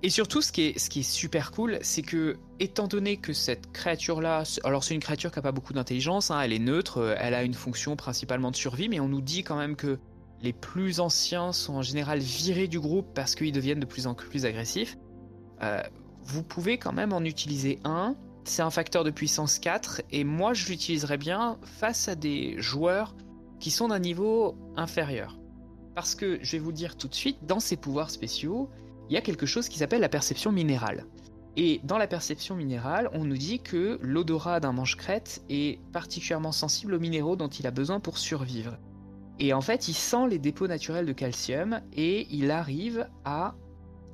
Et surtout, ce qui est, ce qui est super cool, c'est que, étant donné que cette créature-là, alors c'est une créature qui a pas beaucoup d'intelligence, hein, elle est neutre, elle a une fonction principalement de survie, mais on nous dit quand même que les plus anciens sont en général virés du groupe parce qu'ils deviennent de plus en plus agressifs. vous pouvez quand même en utiliser un c'est un facteur de puissance 4 et moi je l'utiliserais bien face à des joueurs qui sont d'un niveau inférieur. Parce que je vais vous dire tout de suite, dans ces pouvoirs spéciaux, il y a quelque chose qui s'appelle la perception minérale. Et dans la perception minérale, on nous dit que l'odorat d'un manche-crête est particulièrement sensible aux minéraux dont il a besoin pour survivre. Et en fait, il sent les dépôts naturels de calcium et il arrive à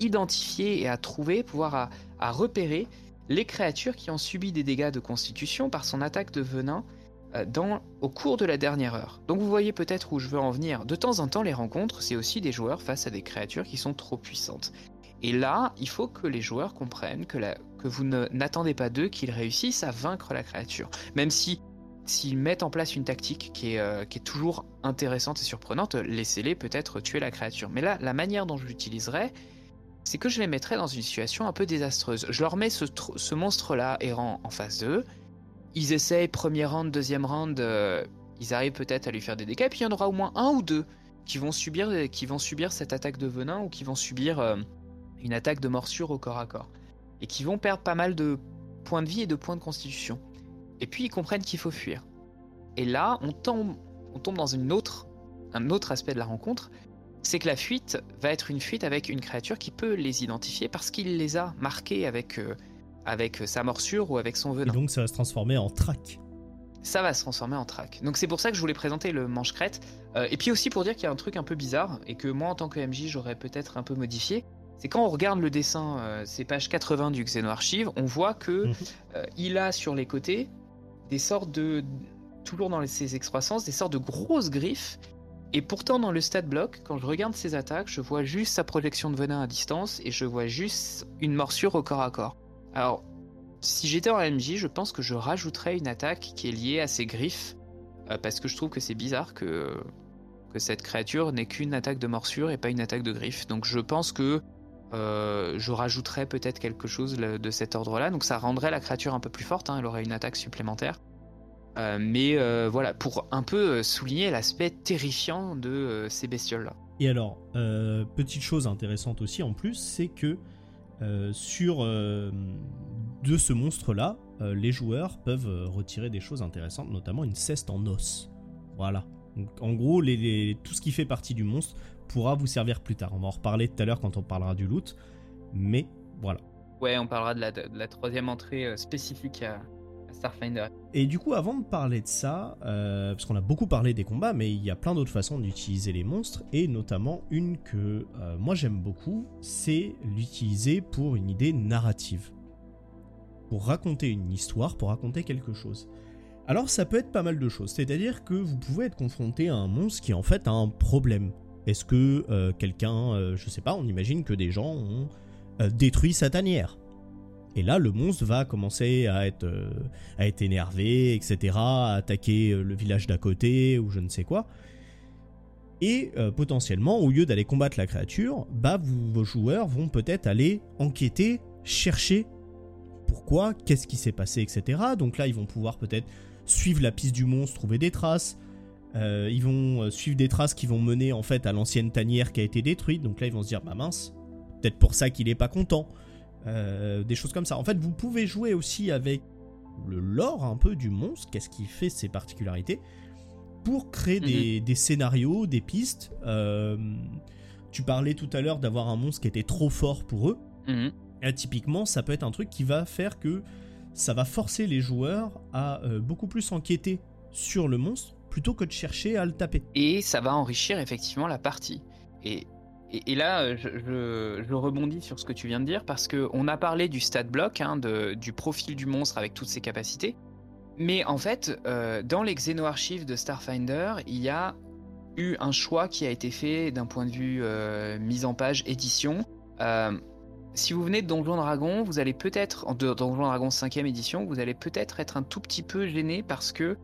identifier et à trouver, pouvoir à repérer les créatures qui ont subi des dégâts de constitution par son attaque de venin euh, au cours de la dernière heure. Donc vous voyez peut-être où je veux en venir. De temps en temps, les rencontres, c'est aussi des joueurs face à des créatures qui sont trop puissantes. Et là, il faut que les joueurs comprennent que, que vous n'attendez pas d'eux qu'ils réussissent à vaincre la créature. Même si s'ils mettent en place une tactique qui est, euh, toujours intéressante et surprenante, laissez-les peut-être tuer la créature. Mais là, la manière dont je l'utiliserai, c'est que je les mettrais dans une situation un peu désastreuse. Je leur mets ce, monstre-là errant en face d'eux. Ils essayent premier round, deuxième round, euh, ils arrivent peut-être à lui faire des dégâts, puis il y en aura au moins un ou deux qui vont subir, qui vont subir cette attaque de venin ou qui vont subir euh, une attaque de morsure au corps à corps. Et qui vont perdre pas mal de points de vie et de points de constitution. Et puis ils comprennent qu'il faut fuir. Et là, on tombe, on tombe dans un autre aspect de la rencontre, c'est que la fuite va être une fuite avec une créature qui peut les identifier parce qu'il les a marqués avec, euh, avec sa morsure ou avec son venin. Et donc ça va se transformer en track. Ça va se transformer en track. Donc c'est pour ça que je voulais présenter le manche-crête. Euh, et puis aussi pour dire qu'il y a un truc un peu bizarre et que moi en tant que MJ j'aurais peut-être un peu modifié. C'est quand on regarde le dessin, euh, c'est page 80 du Xenoarchive, on voit que Mhm. euh, il a sur les côtés des sortes de, toujours dans ses excroissances, des sortes de grosses griffes. Et pourtant dans le stat block, quand je regarde ses attaques, je vois juste sa projection de venin à distance et je vois juste une morsure au corps à corps. Alors, si j'étais en MJ, je pense que je rajouterais une attaque qui est liée à ses griffes, euh, parce que je trouve que c'est bizarre que, que cette créature n'ait qu'une attaque de morsure et pas une attaque de griffes. Donc je pense que euh, je rajouterais peut-être quelque chose de cet ordre-là. Donc ça rendrait la créature un peu plus forte, hein, elle aurait une attaque supplémentaire. Euh, mais euh, voilà, pour un peu euh, souligner l'aspect terrifiant de euh, ces bestioles-là. Et alors, euh, petite chose intéressante aussi en plus, c'est que euh, sur euh, de ce monstre-là, euh, les joueurs peuvent retirer des choses intéressantes, notamment une ceste en os. Voilà. Donc, en gros, les- les- tout ce qui fait partie du monstre pourra vous servir plus tard. On va en reparler tout à l'heure quand on parlera du loot. Mais voilà. Ouais, on parlera de la, de la troisième entrée euh, spécifique à Starfinder. Et du coup, avant de parler de ça, euh, parce qu'on a beaucoup parlé des combats, mais il y a plein d'autres façons d'utiliser les monstres, et notamment une que euh, moi j'aime beaucoup, c'est l'utiliser pour une idée narrative. Pour raconter une histoire, pour raconter quelque chose. Alors ça peut être pas mal de choses, c'est-à-dire que vous pouvez être confronté à un monstre qui en fait a un problème. Est-ce que euh, quelqu'un, je sais pas, on imagine que des gens ont détruit sa tanière. Et là, le monstre va commencer à être, euh, à être énervé, etc., à attaquer euh, le village d'à côté ou je ne sais quoi. Et euh, potentiellement, au lieu d'aller combattre la créature, bah vous- vos joueurs vont peut-être aller enquêter, chercher pourquoi, qu'est-ce qui s'est passé, etc. Donc là, ils vont pouvoir peut-être suivre la piste du monstre, trouver des traces. Ils vont suivre des traces qui vont mener en fait à l'ancienne tanière qui a été détruite. Donc là, ils vont se dire, bah mince, peut-être pour ça qu'il est pas content. Euh, des choses comme ça. En fait, vous pouvez jouer aussi avec le lore un peu du monstre, qu'est-ce qui fait ses particularités, pour créer des, des scénarios, des pistes. Euh, tu parlais tout à l'heure d'avoir un monstre qui était trop fort pour eux. Mhm. Et typiquement, ça peut être un truc qui va faire que ça va forcer les joueurs à euh, beaucoup plus enquêter sur le monstre plutôt que de chercher à le taper. Et ça va enrichir effectivement la partie. Et, et, là, euh, je, rebondis sur ce que tu viens de dire parce qu'on a parlé du stat block, hein, du profil du monstre avec toutes ses capacités. Mais en fait, euh, dans les Xeno-archives de Starfinder, il y a eu un choix qui a été fait d'un point de vue euh, mise en page, édition. Si vous venez de Donjon Dragon, vous allez peut-être, Donjon Dragon 5ème édition, vous allez peut-être être un tout petit peu gêné parce que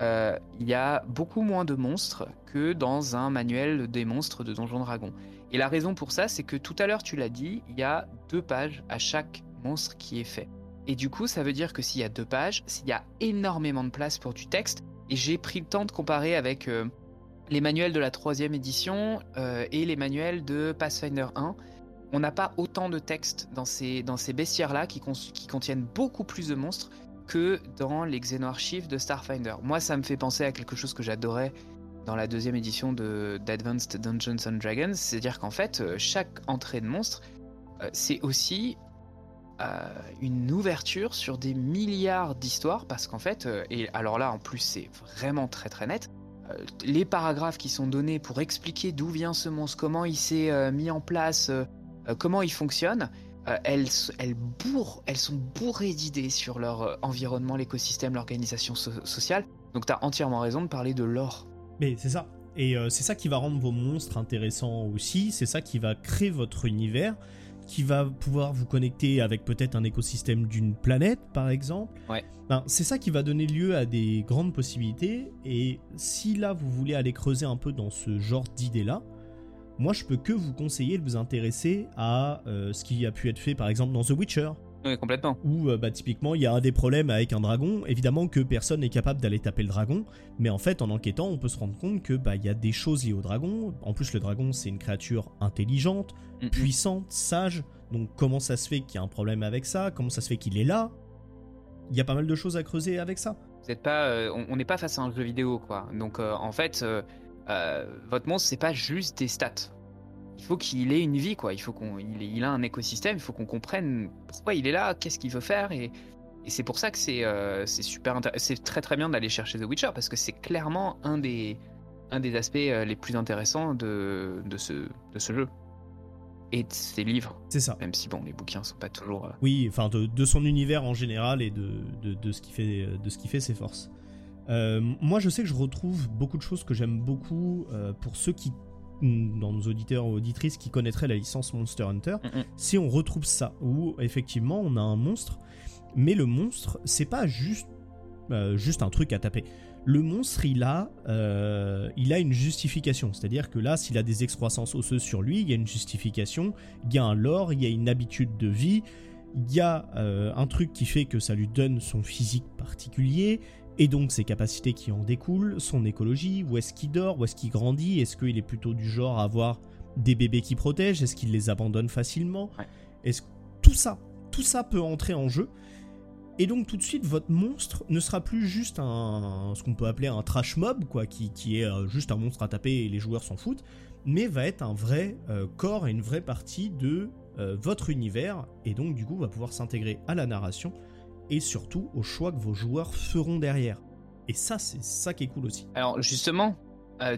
il y a beaucoup moins de monstres que dans un manuel des monstres de Donjon Dragon. Et la raison pour ça, c'est que tout à l'heure, tu l'as dit, il y a deux pages à chaque monstre qui est fait. Et du coup, ça veut dire que s'il y a deux pages, il y a énormément de place pour du texte. Et j'ai pris le temps de comparer avec euh, les manuels de la troisième édition euh, et les manuels de Pathfinder 1. On n'a pas autant de texte dans ces, dans ces bestiaires-là qui, qui contiennent beaucoup plus de monstres que dans les Xeno-archives de Starfinder. Moi, ça me fait penser à quelque chose que j'adorais dans la deuxième édition de d'Advanced Dungeons and Dragons, c'est-à-dire qu'en fait, euh, chaque entrée de monstre, euh, c'est aussi euh, une ouverture sur des milliards d'histoires, parce qu'en fait, et alors là, en plus, c'est vraiment très très net, les paragraphes qui sont donnés pour expliquer d'où vient ce monstre, comment il s'est mis en place, comment il fonctionne, elles, elles, bourrent, elles sont bourrées d'idées sur leur environnement, l'écosystème, l'organisation so- sociale. Donc tu as entièrement raison de parler de l'or. Mais c'est ça. Et euh, c'est ça qui va rendre vos monstres intéressants aussi. C'est ça qui va créer votre univers, qui va pouvoir vous connecter avec peut-être un écosystème d'une planète, par exemple. Ouais. Ben, c'est ça qui va donner lieu à des grandes possibilités. Et si là vous voulez aller creuser un peu dans ce genre d'idées-là, moi je peux que vous conseiller de vous intéresser à euh, ce qui a pu être fait par exemple dans The Witcher. Oui, complètement. Où euh, bah, typiquement il y a des problèmes avec un dragon, évidemment que personne n'est capable d'aller taper le dragon, mais en fait en enquêtant on peut se rendre compte que bah il y a des choses liées au dragon. En plus le dragon c'est une créature intelligente, puissante, sage. Donc comment ça se fait qu'il y a un problème avec ça? Comment ça se fait qu'il est là? Il y a pas mal de choses à creuser avec ça. Vous êtes pas, euh, on n'est pas face à un jeu vidéo, quoi. Donc euh, en fait, euh, votre monstre, c'est pas juste des stats. Il faut qu'il ait une vie, quoi. Il faut qu'on, il, il a un écosystème. Il faut qu'on comprenne pourquoi il est là, qu'est-ce qu'il veut faire, et, et c'est pour ça que c'est euh, super. C'est très très bien d'aller chercher The Witcher parce que c'est clairement un des un des aspects euh, les plus intéressants de, de ce de ce jeu et de ses livres. C'est ça. Même si bon, les bouquins sont pas toujours. euh, Oui, enfin de, de son univers en général et de, de, de ce qui fait de ce qui fait ses forces. Euh, moi, je sais que je retrouve beaucoup de choses que j'aime beaucoup euh, pour ceux qui, dans nos auditeurs ou auditrices, qui connaîtraient la licence Monster Hunter. Mm, mm. Si on retrouve ça, où effectivement on a un monstre, mais le monstre, c'est pas juste, euh, juste un truc à taper. Le monstre, il a, euh, il a une justification. C'est-à-dire que là, s'il a des excroissances osseuses sur lui, il y a une justification, il y a un lore, il y a une habitude de vie, il y a euh, un truc qui fait que ça lui donne son physique particulier, et donc ses capacités qui en découlent, son écologie, où est-ce qu'il dort, où est-ce qu'il grandit, est-ce qu'il est plutôt du genre à avoir des bébés qui protègent, est-ce qu'il les abandonne facilement, Ouais. est-ce tout ça, tout ça peut entrer en jeu. Et donc tout de suite, votre monstre ne sera plus juste un, ce qu'on peut appeler un trash mob, quoi, qui, qui est euh, juste un monstre à taper et les joueurs s'en foutent, mais va être un vrai euh, corps et une vraie partie de euh, votre univers, et donc du coup va pouvoir s'intégrer à la narration et surtout aux choix que vos joueurs feront derrière. Et ça, c'est ça qui est cool aussi. Alors justement, euh,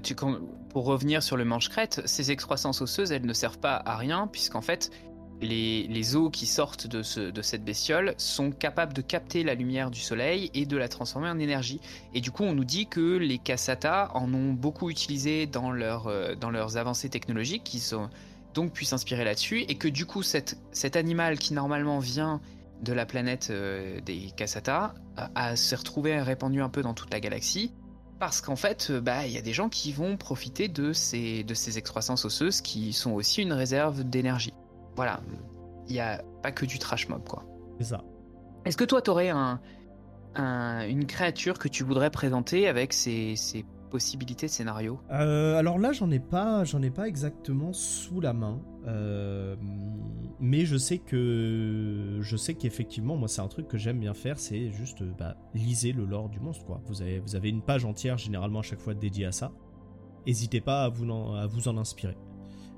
pour revenir sur le manche-crête, ces excroissances osseuses, elles ne servent pas à rien, puisqu'en fait, les, os qui sortent de, ce- de cette bestiole sont capables de capter la lumière du soleil et de la transformer en énergie. Et du coup, on nous dit que les Kasata en ont beaucoup utilisé dans, euh, leurs avancées technologiques, qui sont donc pu s'inspirer là-dessus, et que du coup, cet animal qui normalement vient de la planète euh, des Kasata a, a s'est retrouvé répandu un peu dans toute la galaxie. Parce qu'en fait, euh, bah, il y a des gens qui vont profiter de ces, de ces excroissances osseuses qui sont aussi une réserve d'énergie. Voilà. Il n'y a pas que du trash mob, quoi. C'est ça. Est-ce que toi, t'aurais un, un- une créature que tu voudrais présenter avec ces, ces possibilités de scénario Euh, alors là, j'en ai pas, j'en ai pas exactement sous la main, Euh, mais je sais que, je sais qu'effectivement, moi, c'est un truc que j'aime bien faire, c'est juste, euh, bah, lisez le lore du monstre, quoi. Vous avez, vous avez une page entière généralement à chaque fois dédiée à ça. N'hésitez pas à vous, en, à vous en inspirer.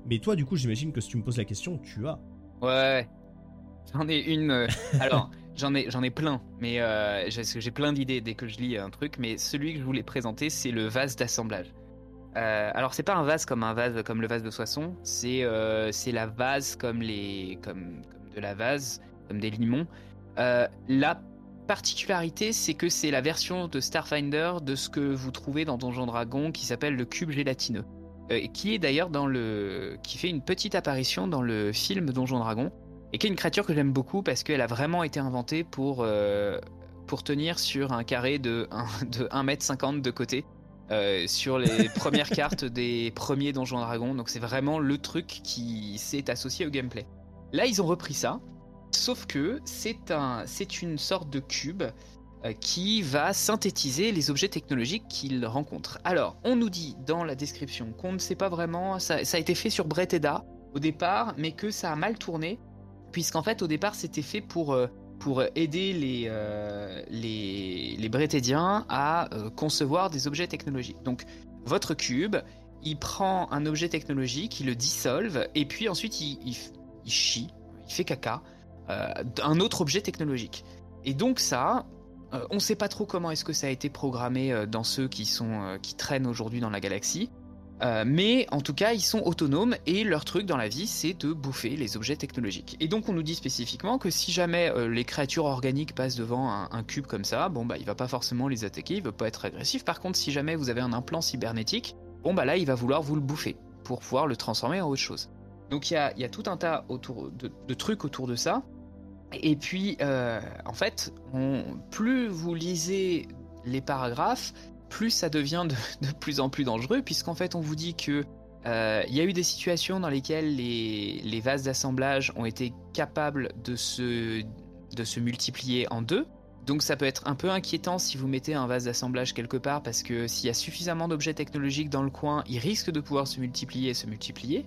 Mais toi, du coup, j'imagine que si tu me poses la question, tu as. Ouais, j'en ai une. euh, alors, j'en ai, j'en ai plein, mais euh, j'ai plein d'idées dès que je lis un truc. Mais celui que je voulais présenter, c'est le vase d'assemblage. Euh, alors, c'est pas un vase comme un vase comme le vase de Soissons. C'est euh, c'est la vase comme les comme, comme de la vase, comme des limons. Euh, la particularité, c'est que c'est la version de Starfinder de ce que vous trouvez dans Donjon Dragon, qui s'appelle le cube gélatineux. Euh, qui est d'ailleurs dans le qui fait une petite apparition dans le film Donjon Dragon et qui est une créature que j'aime beaucoup parce qu'elle a vraiment été inventée pour euh, pour tenir sur un carré de 1 de 1m50 de côté euh, sur les premières cartes des premiers Donjons Dragons donc c'est vraiment le truc qui s'est associé au gameplay. Là ils ont repris ça sauf que c'est un c'est une sorte de cube euh, qui va synthétiser les objets technologiques qu'il rencontre. Alors, on nous dit dans la description qu'on ne sait pas vraiment, ça, ça a été fait sur Breteda au départ, mais que ça a mal tourné, puisqu'en fait au départ c'était fait pour, euh, pour aider les, euh, les, à euh, concevoir des objets technologiques. Donc, votre cube, il prend un objet technologique, il le dissolve, et puis ensuite il, il, chie, il fait caca, euh, un autre objet technologique. Et donc ça, on ne sait pas trop comment est-ce que ça a été programmé dans ceux qui sont qui traînent aujourd'hui dans la galaxie. Euh, mais en tout cas, ils sont autonomes et leur truc dans la vie, c'est de bouffer les objets technologiques. Et donc, on nous dit spécifiquement que si jamais euh, les créatures organiques passent devant un, cube comme ça, bon bah, il va pas forcément les attaquer, il va pas être agressif. Par contre, si jamais vous avez un implant cybernétique, bon bah là, il va vouloir vous le bouffer pour pouvoir le transformer en autre chose. Donc, il y a, tout un tas de, trucs autour de ça. Et puis, euh, en fait, plus vous lisez les paragraphes, plus ça devient de, plus en plus dangereux, puisqu'en fait, on vous dit que euh, il y a eu des situations dans lesquelles les, vases d'assemblage ont été capables de se, multiplier en deux. Donc ça peut être un peu inquiétant si vous mettez un vase d'assemblage quelque part, parce que s'il y a suffisamment d'objets technologiques dans le coin, ils risquent de pouvoir se multiplier et se multiplier.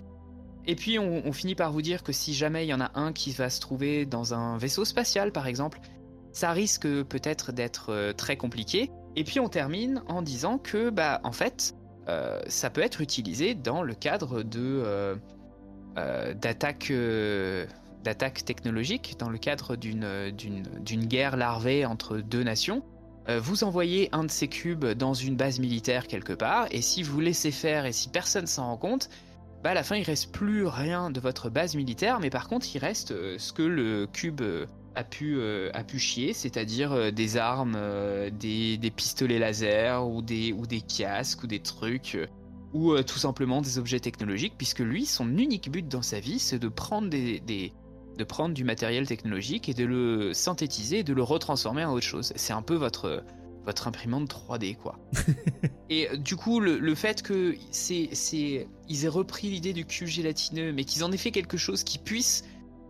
Et puis on, on finit par vous dire que si jamais il y en a un qui va se trouver dans un vaisseau spatial par exemple, ça risque peut-être d'être euh, très compliqué. Et puis on termine en disant que bah en fait euh, ça peut être utilisé dans le cadre de euh, d'attaque d'attaque technologique dans le cadre d'une guerre larvée entre deux nations. vous envoyez un de ces cubes dans une base militaire quelque part, et si vous laissez faire et si personne s'en rend compte, bah à la fin il reste plus rien de votre base militaire, mais par contre il reste ce que le cube a pu, a pu chier, c'est-à-dire des armes, des, des, pistolets laser ou des, ou des casques ou des trucs ou tout simplement des objets technologiques, puisque lui, son unique but dans sa vie, c'est de prendre des, de prendre du matériel technologique et de le synthétiser et de le retransformer en autre chose. C'est un peu votre, votre imprimante 3D, quoi. et du coup, le, fait que c'est, c'est, ils aient repris l'idée du cube gélatineux, mais qu'ils en aient fait quelque chose qui puisse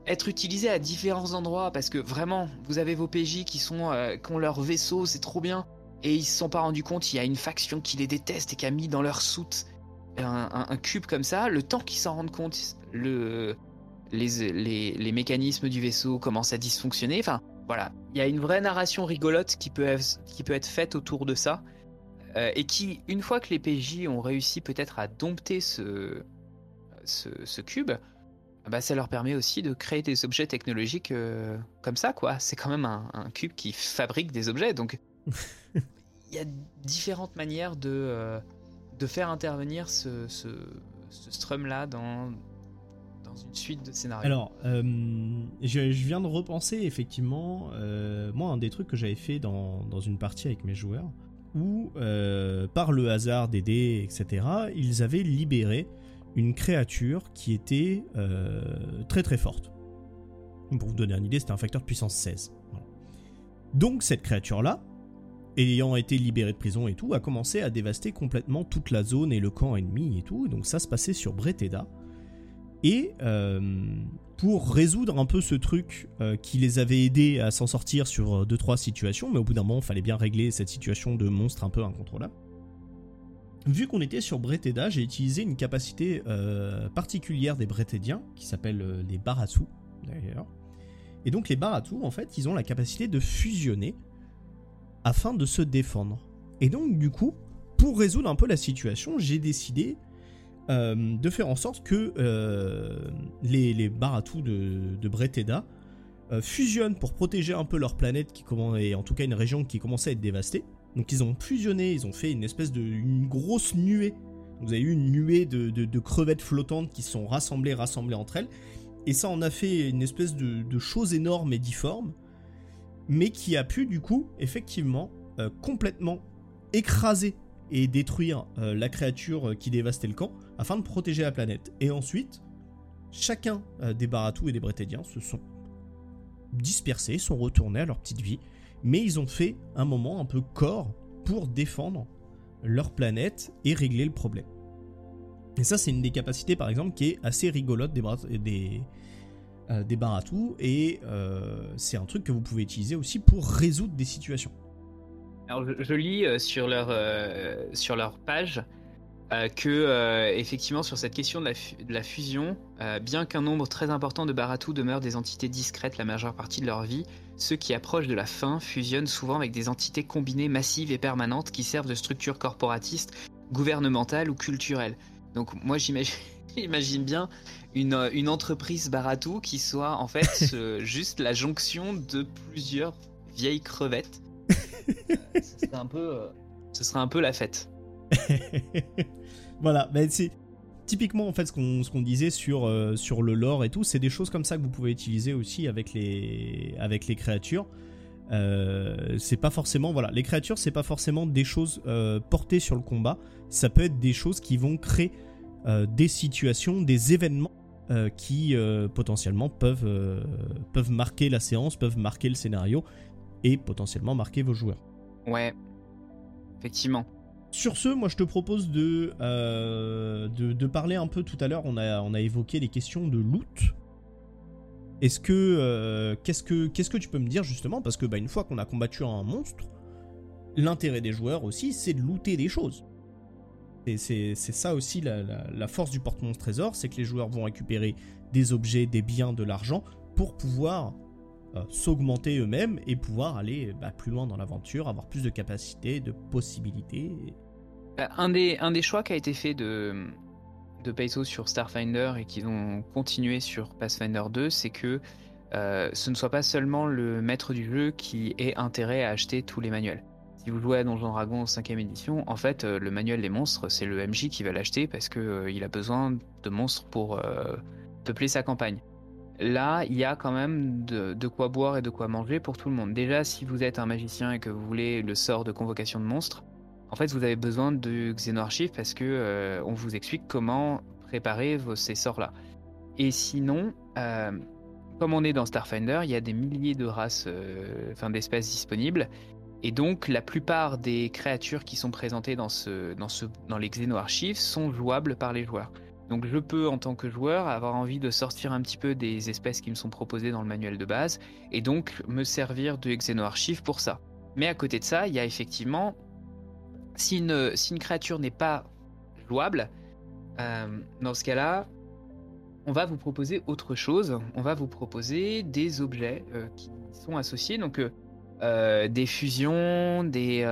être utilisé à différents endroits, parce que vraiment, vous avez vos PJ qui, sont, euh, qui ont leur vaisseau, c'est trop bien, et ils se sont pas rendus compte, il y a une faction qui les déteste et qui a mis dans leur soute un, cube comme ça, le temps qu'ils s'en rendent compte, le, les, mécanismes du vaisseau commencent à dysfonctionner. Enfin, voilà, il y a une vraie narration rigolote qui peut, qui peut être faite autour de ça. Euh, et qui, une fois que les PJ ont réussi peut-être à dompter ce, ce, cube, bah, ça leur permet aussi de créer des objets technologiques euh, comme ça, quoi. C'est quand même un, cube qui fabrique des objets, donc il y a différentes manières de, euh, de faire intervenir ce, ce, ce strum-là dans, une suite de scénarios. Alors, euh, je, viens de repenser effectivement, moi, un des trucs que j'avais fait dans, une partie avec mes joueurs, où, par le hasard des dés, etc., ils avaient libéré une créature qui était très très forte. Pour vous donner une idée, c'était un facteur de puissance 16. Donc, cette créature-là, ayant été libérée de prison et tout, a commencé à dévaster complètement toute la zone et le camp ennemi et tout. Donc ça se passait sur Breteda. Et euh, pour résoudre un peu ce truc euh, qui les avait aidés à s'en sortir sur 2-3 euh, situations, mais au bout d'un moment, il fallait bien régler cette situation de monstre un peu incontrôlable. Vu qu'on était sur Breteda, j'ai utilisé une capacité particulière des Bretédiens, qui s'appelle les Baratou, d'ailleurs. Et donc les Baratou, en fait, ils ont la capacité de fusionner afin de se défendre. Et donc, du coup, pour résoudre un peu la situation, j'ai décidé euh, de faire en sorte que euh, les, les de, de Breteda euh, fusionnent pour protéger un peu leur planète, qui et en tout cas une région qui commençait à être dévastée. Donc ils ont fusionné, ils ont fait une espèce de grosse nuée. Vous avez eu une nuée de, crevettes flottantes qui sont rassemblées, rassemblées entre elles. Et ça en a fait une espèce de, chose énorme et difforme, mais qui a pu du coup effectivement complètement écraser et détruire la créature qui dévastait le camp afin de protéger la planète. Et ensuite, chacun euh, des Baratou et des Bretédiens se sont dispersés, sont retournés à leur petite vie, mais ils ont fait un moment un peu corps pour défendre leur planète et régler le problème. Et ça, c'est une des capacités, par exemple, qui est assez rigolote des, des, euh, et euh, c'est un truc que vous pouvez utiliser aussi pour résoudre des situations. Alors, je, lis sur, leur, sur leur page euh, que euh, effectivement sur cette question de la, fusion, euh, bien qu'un nombre très important de Baratou demeurent des entités discrètes la majeure partie de leur vie, ceux qui approchent de la fin fusionnent souvent avec des entités combinées massives et permanentes qui servent de structures corporatistes, gouvernementales ou culturelles. Donc moi j'imagine bien une, une, entreprise Baratou qui soit en fait juste la jonction de plusieurs vieilles crevettes. ce un peu, ce serait un peu la fête. voilà, mais c'est typiquement en fait ce qu'on disait sur, euh, sur le lore et tout, c'est des choses comme ça que vous pouvez utiliser aussi avec les, avec les créatures. Euh, c'est pas forcément voilà les créatures c'est pas forcément des choses euh, portées sur le combat. Ça peut être des choses qui vont créer des situations des événements qui potentiellement peuvent peuvent marquer la séance peuvent marquer le scénario et potentiellement marquer vos joueurs. Ouais. Effectivement sur ce, moi je te propose de, euh, de, parler un peu tout à l'heure, on a, évoqué les questions de loot. Est-ce que, euh, qu'est-ce que qu'est-ce que tu peux me dire justement? Parce que bah, une fois qu'on a combattu un monstre, l'intérêt des joueurs aussi, c'est de looter des choses. C'est ça aussi la, force du porte-monstre trésor, c'est que les joueurs vont récupérer des objets, des biens, de l'argent pour pouvoir euh, s'augmenter eux-mêmes et pouvoir aller bah, plus loin dans l'aventure, avoir plus de capacités, de possibilités. Euh, un des, choix qui a été fait de, de sur Starfinder et qu'ils ont continué sur Pathfinder 2, c'est que euh, ce ne soit pas seulement le maître du jeu qui ait intérêt à acheter tous les manuels. Si vous jouez à Donjon Dragon 5ème édition, en fait, le manuel des monstres, c'est le MJ qui va l'acheter parce qu'il il a besoin de monstres pour peupler sa campagne. Là, il y a quand même de, quoi boire et de quoi manger pour tout le monde. Déjà, si vous êtes un magicien et que vous voulez le sort de convocation de monstres, en fait, vous avez besoin de Xenoarchive parce que euh, on vous explique comment préparer vos, ces sorts-là. Et sinon, euh, comme on est dans Starfinder, il y a des milliers de races, euh, enfin d'espèces disponibles. Et donc, la plupart des créatures qui sont présentées dans, ce, dans, ce, dans les Xenoarchives sont jouables par les joueurs. Donc je peux en tant que joueur avoir envie de sortir un petit peu des espèces qui me sont proposées dans le manuel de base et donc me servir de Xenoarchive pour ça. Mais à côté de ça, il y a effectivement, si une, créature n'est pas jouable, euh, dans ce cas-là, on va vous proposer autre chose. On va vous proposer des objets euh, qui sont associés, donc euh, des fusions, des,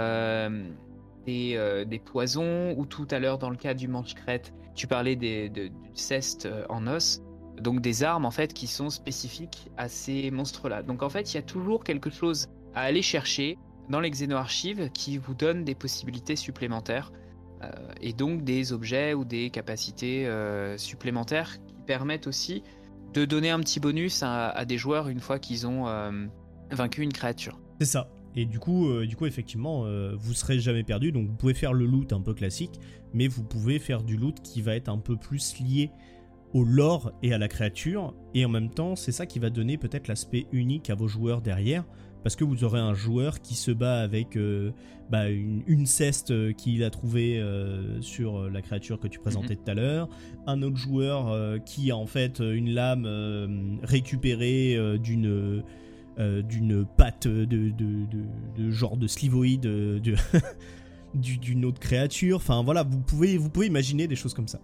des, des, poisons, ou tout à l'heure dans le cas du manche-crête, tu parlais des, du ceste euh, en os, donc des armes en fait qui sont spécifiques à ces monstres-là. Donc en fait, il y a toujours quelque chose à aller chercher dans les Xeno-archives qui vous donne des possibilités supplémentaires euh, et donc des objets ou des capacités euh, supplémentaires qui permettent aussi de donner un petit bonus à, des joueurs une fois qu'ils ont vaincu une créature. C'est ça. Et du coup, euh, du coup effectivement, euh, vous serez jamais perdu. Donc vous pouvez faire le loot un peu classique, mais vous pouvez faire du loot qui va être un peu plus lié au lore et à la créature. Et en même temps, c'est ça qui va donner peut-être l'aspect unique à vos joueurs derrière. Parce que vous aurez un joueur qui se bat avec euh, bah, une, ceste qu'il a trouvée sur la créature que tu présentais mhm. tout à l'heure. Un autre joueur qui a en fait une lame récupérée d'une euh, d'une patte de, de, genre de slivoïde euh, d'une autre créature. Enfin voilà, vous pouvez, vous pouvez imaginer des choses comme ça.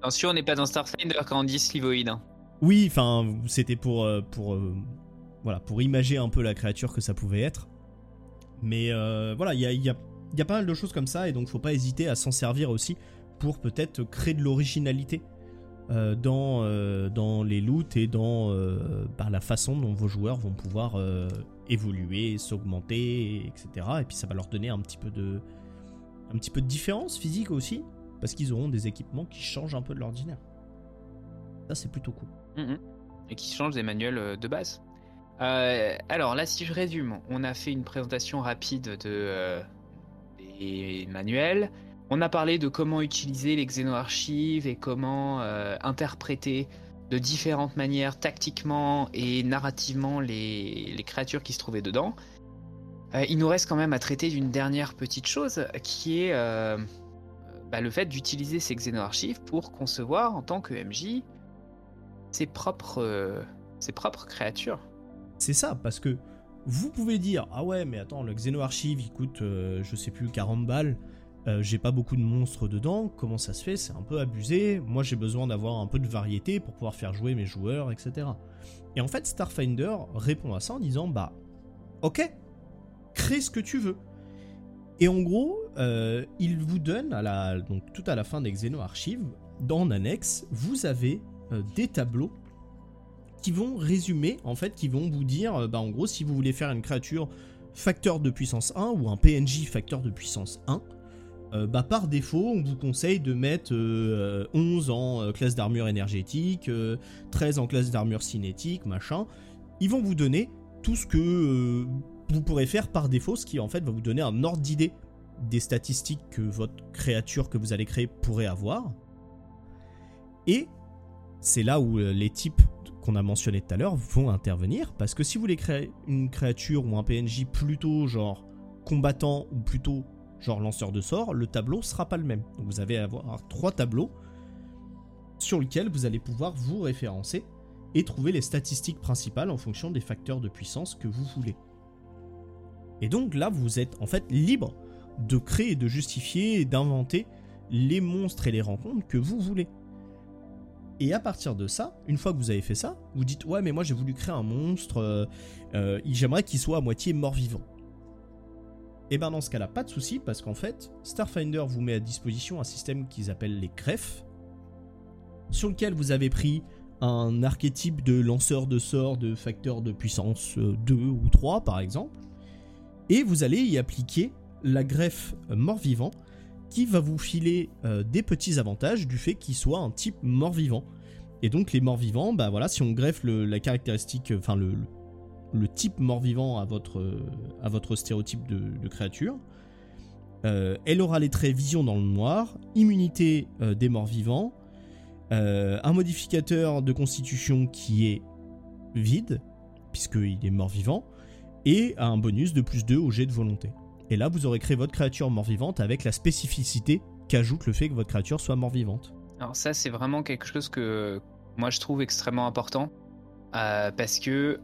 Attention, on n'est pas dans Starfinder quand on dit slivoïde. Hein. Oui, enfin c'était pour, euh, pour, voilà, pour imager un peu la créature que ça pouvait être. Mais voilà, il y a, y, a, y a pas mal de choses comme ça et donc faut pas hésiter à s'en servir aussi pour peut-être créer de l'originalité euh, dans, euh, dans les loots et dans euh, la façon dont vos joueurs vont pouvoir évoluer, s'augmenter, etc. Et puis ça va leur donner un petit peu de, un petit peu de différence physique aussi, parce qu'ils auront des équipements qui changent un peu de l'ordinaire. Ça c'est plutôt cool. Mm-hmm. Et qui changent des manuels de base. alors là, si je résume, on a fait une présentation rapide de, des manuels. On a parlé de comment utiliser les xénoarchives et comment euh, interpréter de différentes manières tactiquement et narrativement les, créatures qui se trouvaient dedans. Euh, il nous reste quand même à traiter d'une dernière petite chose qui est euh, bah, le fait d'utiliser ces xénoarchives pour concevoir en tant que MJ ses propres, ses propres créatures. C'est ça, parce que vous pouvez dire Ah ouais, mais attends, le xénoarchive il coûte, je sais plus, 40 balles. Euh, j'ai pas beaucoup de monstres dedans, comment ça se fait? C'est un peu abusé. Moi j'ai besoin d'avoir un peu de variété pour pouvoir faire jouer mes joueurs, etc. Et en fait, Starfinder répond à ça en disant Bah, ok, crée ce que tu veux. Et en gros, euh, il vous donne, à la, donc tout à la fin des Xeno Archives, dans annexe, vous avez euh, des tableaux qui vont résumer, en fait, qui vont vous dire, bah en gros, si vous voulez faire une créature facteur de puissance 1 ou un PNJ facteur de puissance 1, euh, bah, par défaut, on vous conseille de mettre 11 euh, en euh, classe d'armure énergétique, 13 en classe d'armure cinétique, machin. Ils vont vous donner tout ce que vous pourrez faire par défaut, ce qui en fait va vous donner un ordre d'idée des statistiques que votre créature que vous allez créer pourrait avoir. Et c'est là où les types qu'on a mentionnés tout à l'heure vont intervenir, parce que si vous voulez créer une créature ou un PNJ plutôt genre combattant ou plutôt genre lanceur de sort, le tableau sera pas le même. Donc vous allez avoir trois tableaux sur lesquels vous allez pouvoir vous référencer et trouver les statistiques principales en fonction des facteurs de puissance que vous voulez. Et donc là, vous êtes en fait libre de créer, de justifier et d'inventer les monstres et les rencontres que vous voulez. Et à partir de ça, une fois que vous avez fait ça, vous dites ouais mais moi j'ai voulu créer un monstre, euh, euh, j'aimerais qu'il soit à moitié mort-vivant. Et eh bien dans ce cas-là, pas de souci, parce qu'en fait, Starfinder vous met à disposition un système qu'ils appellent les greffes. sur lequel vous avez pris un archétype de lanceur de sorts de facteur de puissance 2 ou 3 par exemple, et vous allez y appliquer la greffe mort-vivant qui va vous filer euh, des petits avantages du fait qu'il soit un type mort-vivant. Et donc les morts-vivants, bah voilà, si on greffe la caractéristique, enfin le, type mort-vivant à votre, à votre stéréotype de, créature, euh, elle aura les traits vision dans le noir, immunité euh, des morts-vivants, un modificateur de constitution qui est vide, puisqu'il est mort-vivant, et un bonus de plus 2 au jet de volonté. Et là, vous aurez créé votre créature mort-vivante avec la spécificité qu'ajoute le fait que votre créature soit mort-vivante. Alors ça, c'est vraiment quelque chose que moi je trouve extrêmement important euh, parce que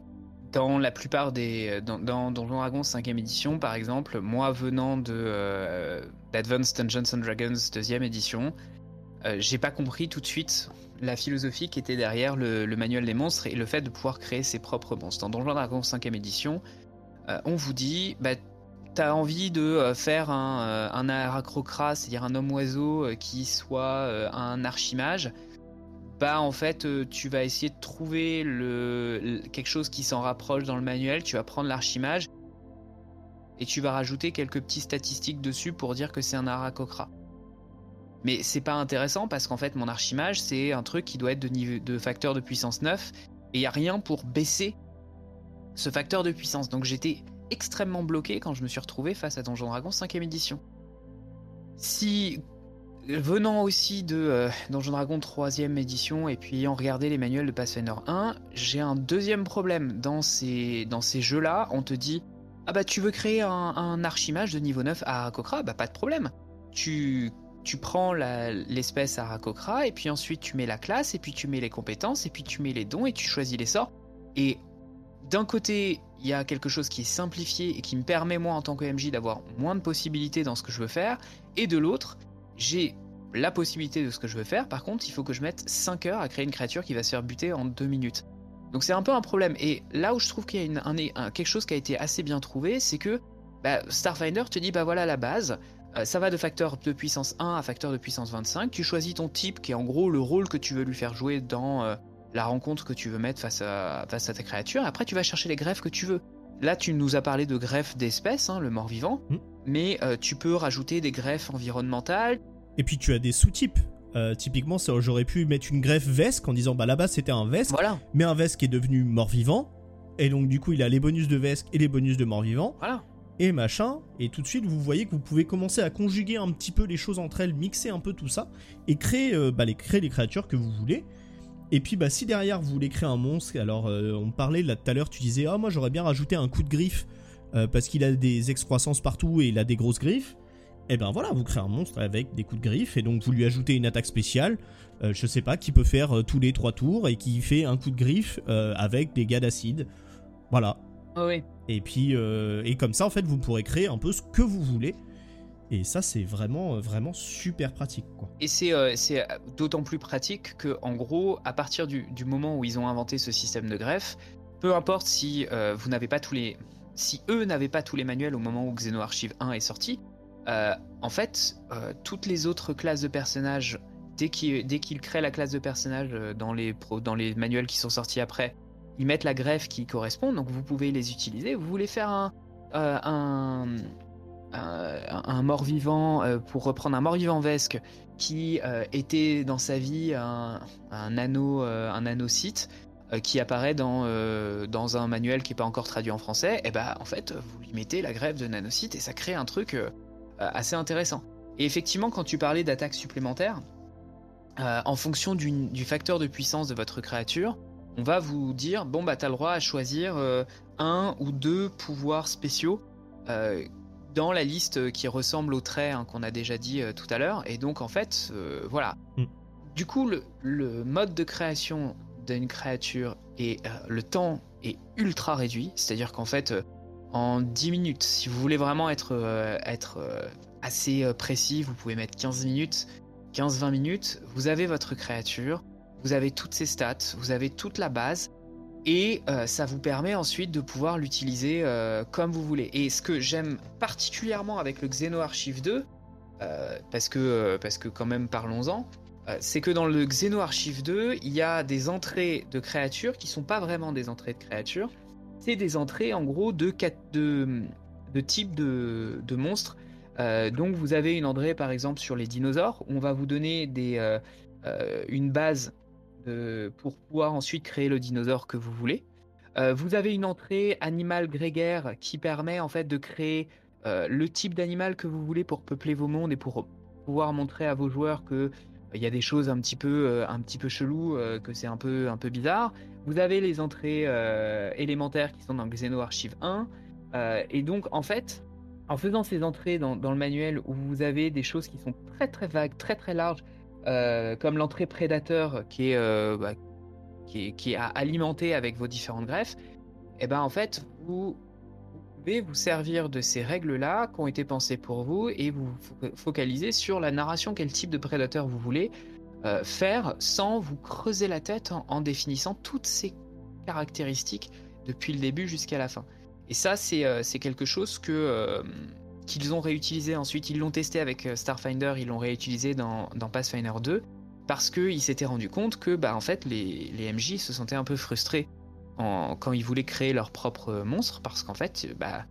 dans la plupart des dans, dans Donjon Dragon 5ème édition, par exemple, moi venant de euh, d'Advanced Dungeons Dragons 2ème édition, euh, j'ai pas compris tout de suite la philosophie qui était derrière le, manuel des monstres et le fait de pouvoir créer ses propres monstres. Dans Donjon Dragon 5ème édition, on vous dit, bah, t'as envie de euh, faire un, euh, un aracrocra, c'est-à-dire un homme-oiseau euh, qui soit un archimage, bah en fait tu vas essayer de trouver le, quelque chose qui s'en rapproche dans le manuel, tu vas prendre l'archimage et tu vas rajouter quelques petites statistiques dessus pour dire que c'est un aracrocra. Mais c'est pas intéressant parce qu'en fait mon archimage c'est un truc qui doit être de, niveau, de facteur de puissance 9 et il n'y a rien pour baisser ce facteur de puissance. Donc j'étais extrêmement bloqué quand je me suis retrouvé face à Donjon Dragon 5ème édition. Si venant aussi de euh, Dragon 3ème édition et puis ayant regardé les manuels de Pathfinder 1, j'ai un deuxième problème. Dans ces, dans ces jeux-là, on te dit Ah bah tu veux créer un, archimage de niveau 9 à Arakokra Bah pas de problème. Tu, tu prends l'espèce Arakokra et puis ensuite tu mets la classe et puis tu mets les compétences et puis tu mets les dons et tu choisis les sorts. Et d'un côté, il y a quelque chose qui est simplifié et qui me permet moi en tant que MJ d'avoir moins de possibilités dans ce que je veux faire, et de l'autre, j'ai la possibilité de ce que je veux faire, par contre il faut que je mette 5 heures à créer une créature qui va se faire buter en 2 minutes. Donc c'est un peu un problème, et là où je trouve qu'il y a quelque chose qui a été assez bien trouvé, c'est que bah, Starfinder te dit bah voilà la base, euh, ça va de facteur de puissance 1 à facteur de puissance 25, tu choisis ton type qui est en gros le rôle que tu veux lui faire jouer dans... Euh, la rencontre que tu veux mettre face à, face à ta créature. Après, tu vas chercher les greffes que tu veux. Là, tu nous as parlé de greffes d'espèces, hein, le mort-vivant, hmm. Mais euh, tu peux rajouter des greffes environnementales. Et puis, tu as des sous-types. Euh, typiquement, j'aurais pu mettre une greffe Vesque en disant bah là-bas c'était un Vesque, voilà. mais un Vesque est devenu mort-vivant, et donc du coup il a les bonus de Vesque et les bonus de mort-vivant. Voilà. Et machin, et tout de suite vous voyez que vous pouvez commencer à conjuguer un petit peu les choses entre elles, mixer un peu tout ça, et créer, euh, bah, les, créer les créatures que vous voulez. Et puis bah si derrière vous voulez créer un monstre, alors on parlait là tout à l'heure, tu disais ah moi j'aurais bien rajouté un coup de griffe euh, parce qu'il a des excroissances partout et il a des grosses griffes. Et eh ben voilà, vous créez un monstre avec des coups de griffe et donc vous lui ajoutez une attaque spéciale, euh, je sais pas, qui peut faire tous les trois tours et qui fait un coup de griffe avec des gars d'acide. Voilà. Oh oui. Et puis et comme ça en fait vous pourrez créer un peu ce que vous voulez. Et ça, c'est vraiment, euh, vraiment super pratique. Quoi. Et c'est, euh, euh, d'autant plus pratique que, en gros, à partir du, du, moment où ils ont inventé ce système de greffe, peu importe si vous n'avez pas tous les, si eux n'avaient pas tous les manuels au moment où Xenoarchive 1 est sorti, en fait, toutes les autres classes de personnages, dès qu'ils, créent la classe de personnage dans les, dans les manuels qui sont sortis après, ils mettent la greffe qui correspond, donc vous pouvez les utiliser. Vous voulez faire un, mort-vivant, euh, pour reprendre un mort-vivant Vesque, qui euh, était dans sa vie un, un anneau, euh, un anneau-site, qui apparaît dans, dans un manuel qui n'est pas encore traduit en français, et bah en fait, vous lui mettez la grève de nanocyte et ça crée un truc assez intéressant. Et effectivement, quand tu parlais d'attaques supplémentaires, en fonction du, facteur de puissance de votre créature, on va vous dire bon bah t'as le droit à choisir un ou deux pouvoirs spéciaux dans la liste qui ressemble au trait hein, qu'on a déjà dit euh, tout à l'heure. Et donc, en fait, euh, voilà. Mm. Du coup, le, mode de création d'une créature et euh, le temps est ultra réduit. C'est-à-dire qu'en fait, en 10 minutes, si vous voulez vraiment être, être assez précis, vous pouvez mettre 15 minutes, 15-20 minutes. Vous avez votre créature, vous avez toutes ses stats, vous avez toute la base et euh, ça vous permet ensuite de pouvoir l'utiliser euh, comme vous voulez. Et ce que j'aime particulièrement avec le Xeno Archive 2, euh, parce, que, parce que quand même parlons-en, c'est que dans le Xenoarchive 2, il y a des entrées de créatures qui sont pas vraiment des entrées de créatures, c'est des entrées en gros de, types de, monstres. donc vous avez une entrée par exemple sur les dinosaures, on va vous donner des, une base pour pouvoir ensuite créer le dinosaure que vous voulez. vous avez une entrée animal grégaire qui permet en fait de créer le type d'animal que vous voulez pour peupler vos mondes et pour pouvoir montrer à vos joueurs que il y a des choses un petit peu, un petit peu chelou, que c'est un peu, un peu bizarre. Vous avez les entrées élémentaires qui sont dans Xeno Archive 1. et donc, en fait, en faisant ces entrées dans, dans, le manuel où vous avez des choses qui sont très très vagues, très très larges, comme l'entrée prédateur qui est, bah, qui est, qui est alimentée avec vos différentes greffes, et eh ben en fait, vous vous servir de ces règles-là qui ont été pensées pour vous et vous focaliser sur la narration, quel type de prédateur vous voulez euh, faire sans vous creuser la tête en, définissant toutes ces caractéristiques depuis le début jusqu'à la fin. Et ça, c'est euh, quelque chose que euh, qu'ils ont réutilisé ensuite. Ils l'ont testé avec Starfinder, ils l'ont réutilisé dans, dans, Pathfinder 2 parce qu'ils s'étaient rendu compte que bah, en fait, les, les MJ se sentaient un peu frustrés quand ils voulaient créer leur propre monstre parce qu'en fait, bah,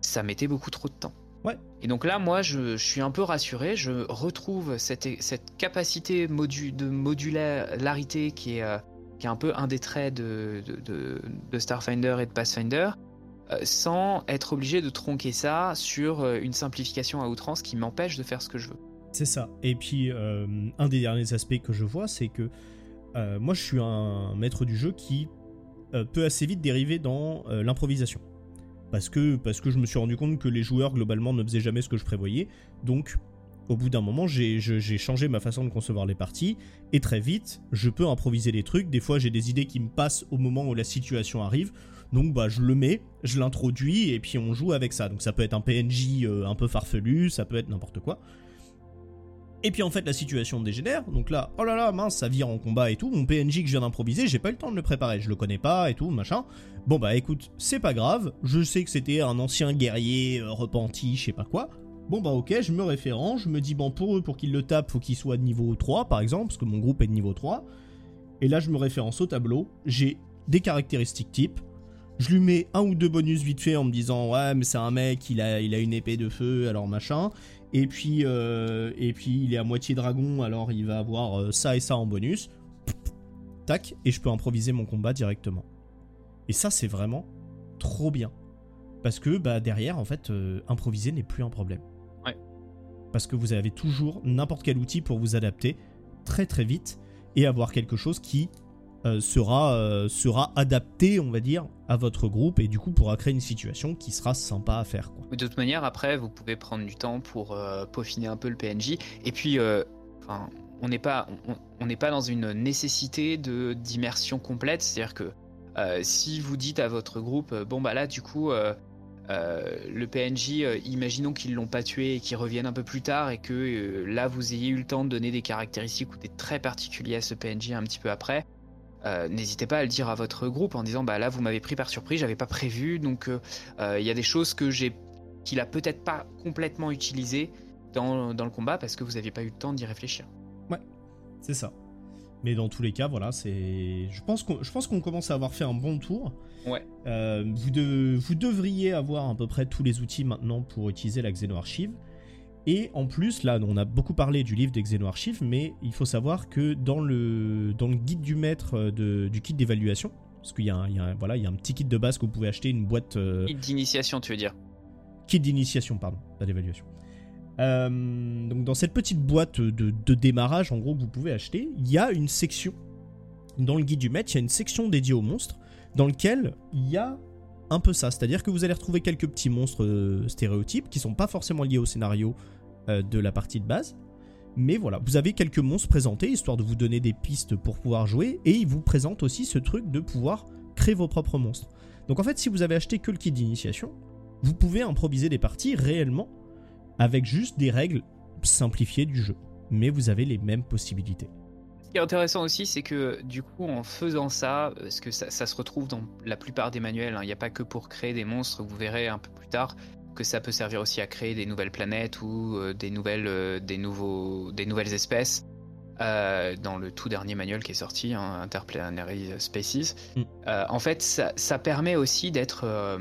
ça mettait beaucoup trop de temps. Ouais. Et donc là, moi, je, suis un peu rassuré. Je retrouve cette, cette capacité de modularité qui est, euh, qui est un peu un des traits de, de, Starfinder et de Pathfinder, euh, sans être obligé de tronquer ça sur euh, une simplification à outrance qui m'empêche de faire ce que je veux. C'est ça. Et puis, un des derniers aspects que je vois, c'est que moi, je suis un maître du jeu qui peut assez vite dériver dans euh, l'improvisation. Parce que, parce que je me suis rendu compte que les joueurs globalement ne faisaient jamais ce que je prévoyais. Donc au bout d'un moment, j'ai changé ma façon de concevoir les parties, et très vite, je peux improviser des trucs. Des fois, j'ai des idées qui me passent au moment où la situation arrive, donc bah, je le mets, je l'introduis, et puis on joue avec ça. Donc ça peut être un PNJ euh, un peu farfelu, ça peut être n'importe quoi. Et puis en fait la situation dégénère, donc là, oh là là, mince, ça vire en combat et tout, mon PNJ que je viens d'improviser, j'ai pas eu le temps de le préparer, je le connais pas et tout, machin. Bon bah écoute, c'est pas grave, je sais que c'était un ancien guerrier euh, repenti, je sais pas quoi. Bon bah ok, je me référence, je me dis bon pour eux, pour qu'ils le tapent, faut qu'ils soient de niveau 3 par exemple, parce que mon groupe est de niveau 3. Et là je me référence au tableau, j'ai des caractéristiques types, je lui mets un ou deux bonus vite fait en me disant ouais mais c'est un mec, il a, il a une épée de feu, alors machin. Et puis, euh, et puis il est à moitié dragon, alors il va avoir euh, ça et ça en bonus. Tac, et je peux improviser mon combat directement. Et ça, c'est vraiment trop bien. Parce que bah, derrière, en fait, euh, improviser n'est plus un problème. Ouais. Parce que vous avez toujours n'importe quel outil pour vous adapter très très vite et avoir quelque chose qui euh, sera, euh, sera adapté, on va dire, à votre groupe et du coup pourra créer une situation qui sera sympa à faire. De toute manière, après, vous pouvez prendre du temps pour euh, peaufiner un peu le PNJ. Et puis, on n'est pas, on, n'est pas dans une nécessité de d'immersion complète. C'est-à-dire que si vous dites à votre groupe, bon bah là, du coup. le PNJ, imaginons qu'ils l'ont pas tué et qu'ils reviennent un peu plus tard et que là vous ayez eu le temps de donner des caractéristiques ou des traits particuliers à ce PNJ un petit peu après. Euh, n'hésitez pas à le dire à votre groupe en disant bah là vous m'avez pris par surprise, j'avais pas prévu, donc euh, euh, il y a des choses que j'ai qu'il a peut-être pas complètement utilisées dans, dans, le combat parce que vous n'aviez pas eu le temps d'y réfléchir. Ouais, c'est ça. Mais dans tous les cas, voilà, c'est. Je pense qu'on, je pense qu'on commence à avoir fait un bon tour. Ouais. vous, de... vous devriez avoir à peu près tous les outils maintenant pour utiliser la Xeno Archive. Et en plus, là, on a beaucoup parlé du livre des Archive, mais il faut savoir que dans le, dans le guide du maître euh, du kit d'évaluation, parce qu'il y, a un, voilà, il y a un petit kit de base que vous pouvez acheter, une boîte. Euh, kit d'initiation, tu veux dire? Kit d'initiation, pardon, pas d'évaluation. Euh, donc dans cette petite boîte de, de, démarrage, en gros, que vous pouvez acheter, il y a une section. Dans le guide du maître, il y a une section dédiée aux monstres, dans lequel il y a un peu ça. C'est-à-dire que vous allez retrouver quelques petits monstres euh, stéréotypes qui sont pas forcément liés au scénario euh, de la partie de base. Mais voilà, vous avez quelques monstres présentés, histoire de vous donner des pistes pour pouvoir jouer, et ils vous présentent aussi ce truc de pouvoir créer vos propres monstres. Donc en fait, si vous avez acheté que le kit d'initiation, vous pouvez improviser des parties réellement avec juste des règles simplifiées du jeu. Mais vous avez les mêmes possibilités. Ce qui est intéressant aussi, c'est que du coup, en faisant ça, parce que ça, se retrouve dans la plupart des manuels, hein, il n'y a pas que pour créer des monstres, vous verrez un peu plus tard que ça peut servir aussi à créer des nouvelles planètes ou euh, des, nouvelles, euh, des, nouveaux, des nouvelles espèces. euh, dans le tout dernier manuel qui est sorti, hein, Interplanetary Species. Mm. Euh, en fait, ça, ça permet aussi d'être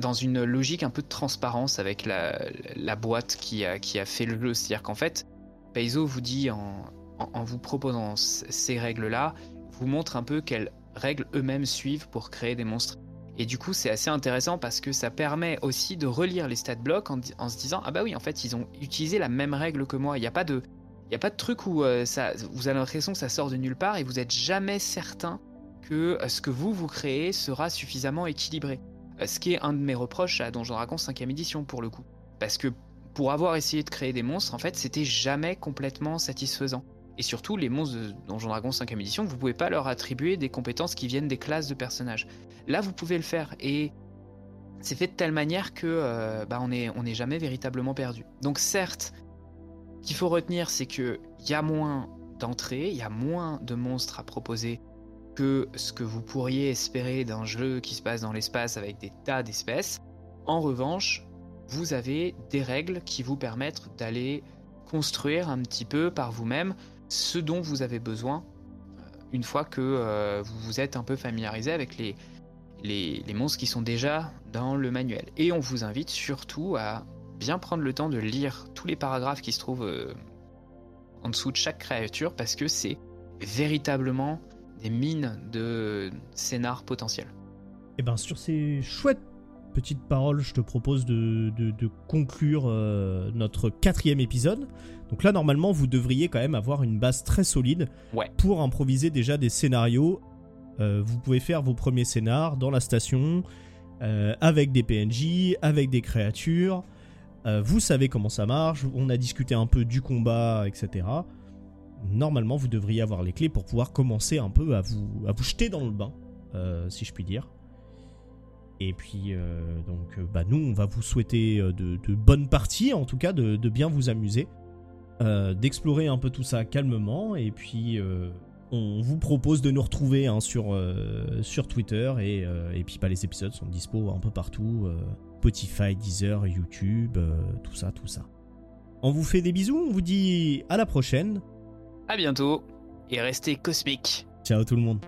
dans une logique un peu de transparence avec la, la boîte qui a, qui a fait le jeu. C'est-à-dire qu'en fait, Paizo vous dit en, en, vous proposant ces règles-là, vous montre un peu quelles règles eux-mêmes suivent pour créer des monstres. Et du coup, c'est assez intéressant parce que ça permet aussi de relire les stat blocks en, en se disant ah bah oui, en fait, ils ont utilisé la même règle que moi. Il n'y a pas de il n'y a pas de truc où euh, ça, vous avez l'impression que ça sort de nulle part et vous n'êtes jamais certain que euh, ce que vous vous créez sera suffisamment équilibré. Euh, ce qui est un de mes reproches à Donjon Dragon 5ème édition pour le coup. Parce que pour avoir essayé de créer des monstres, en fait, c'était jamais complètement satisfaisant. Et surtout, les monstres de Donjon Dragon 5ème édition, vous pouvez pas leur attribuer des compétences qui viennent des classes de personnages. Là, vous pouvez le faire et c'est fait de telle manière que euh, bah, on n'est on est jamais véritablement perdu. Donc certes, ce qu'il faut retenir, c'est que y a moins d'entrées, il y a moins de monstres à proposer que ce que vous pourriez espérer d'un jeu qui se passe dans l'espace avec des tas d'espèces. En revanche, vous avez des règles qui vous permettent d'aller construire un petit peu par vous-même ce dont vous avez besoin euh, une fois que euh, vous vous êtes un peu familiarisé avec les, les, monstres qui sont déjà dans le manuel. Et on vous invite surtout à bien prendre le temps de lire tous les paragraphes qui se trouvent euh, en dessous de chaque créature parce que c'est véritablement des mines de scénar potentiels. Et ben sur ces chouettes petites paroles, je te propose de, de- de conclure euh, notre quatrième épisode. Donc là, normalement, vous devriez quand même avoir une base très solide Ouais. pour improviser déjà des scénarios. Euh, vous pouvez faire vos premiers scénars dans la station, euh, avec des PNJ, avec des créatures. Vous savez comment ça marche, on a discuté un peu du combat, etc. Normalement, vous devriez avoir les clés pour pouvoir commencer un peu à vous, à vous jeter dans le bain, si je puis dire. Et puis, euh, donc, euh, bah, nous, on va vous souhaiter euh, de, de bonnes parties, en tout cas, de, de bien vous amuser, euh, d'explorer un peu tout ça calmement, et puis euh, on vous propose de nous retrouver hein, sur, sur Twitter, et, et puis bah, les épisodes sont dispo un peu partout, Spotify, Deezer, YouTube, tout ça, tout ça. On vous fait des bisous, on vous dit à la prochaine. À bientôt et restez cosmiques. Ciao tout le monde.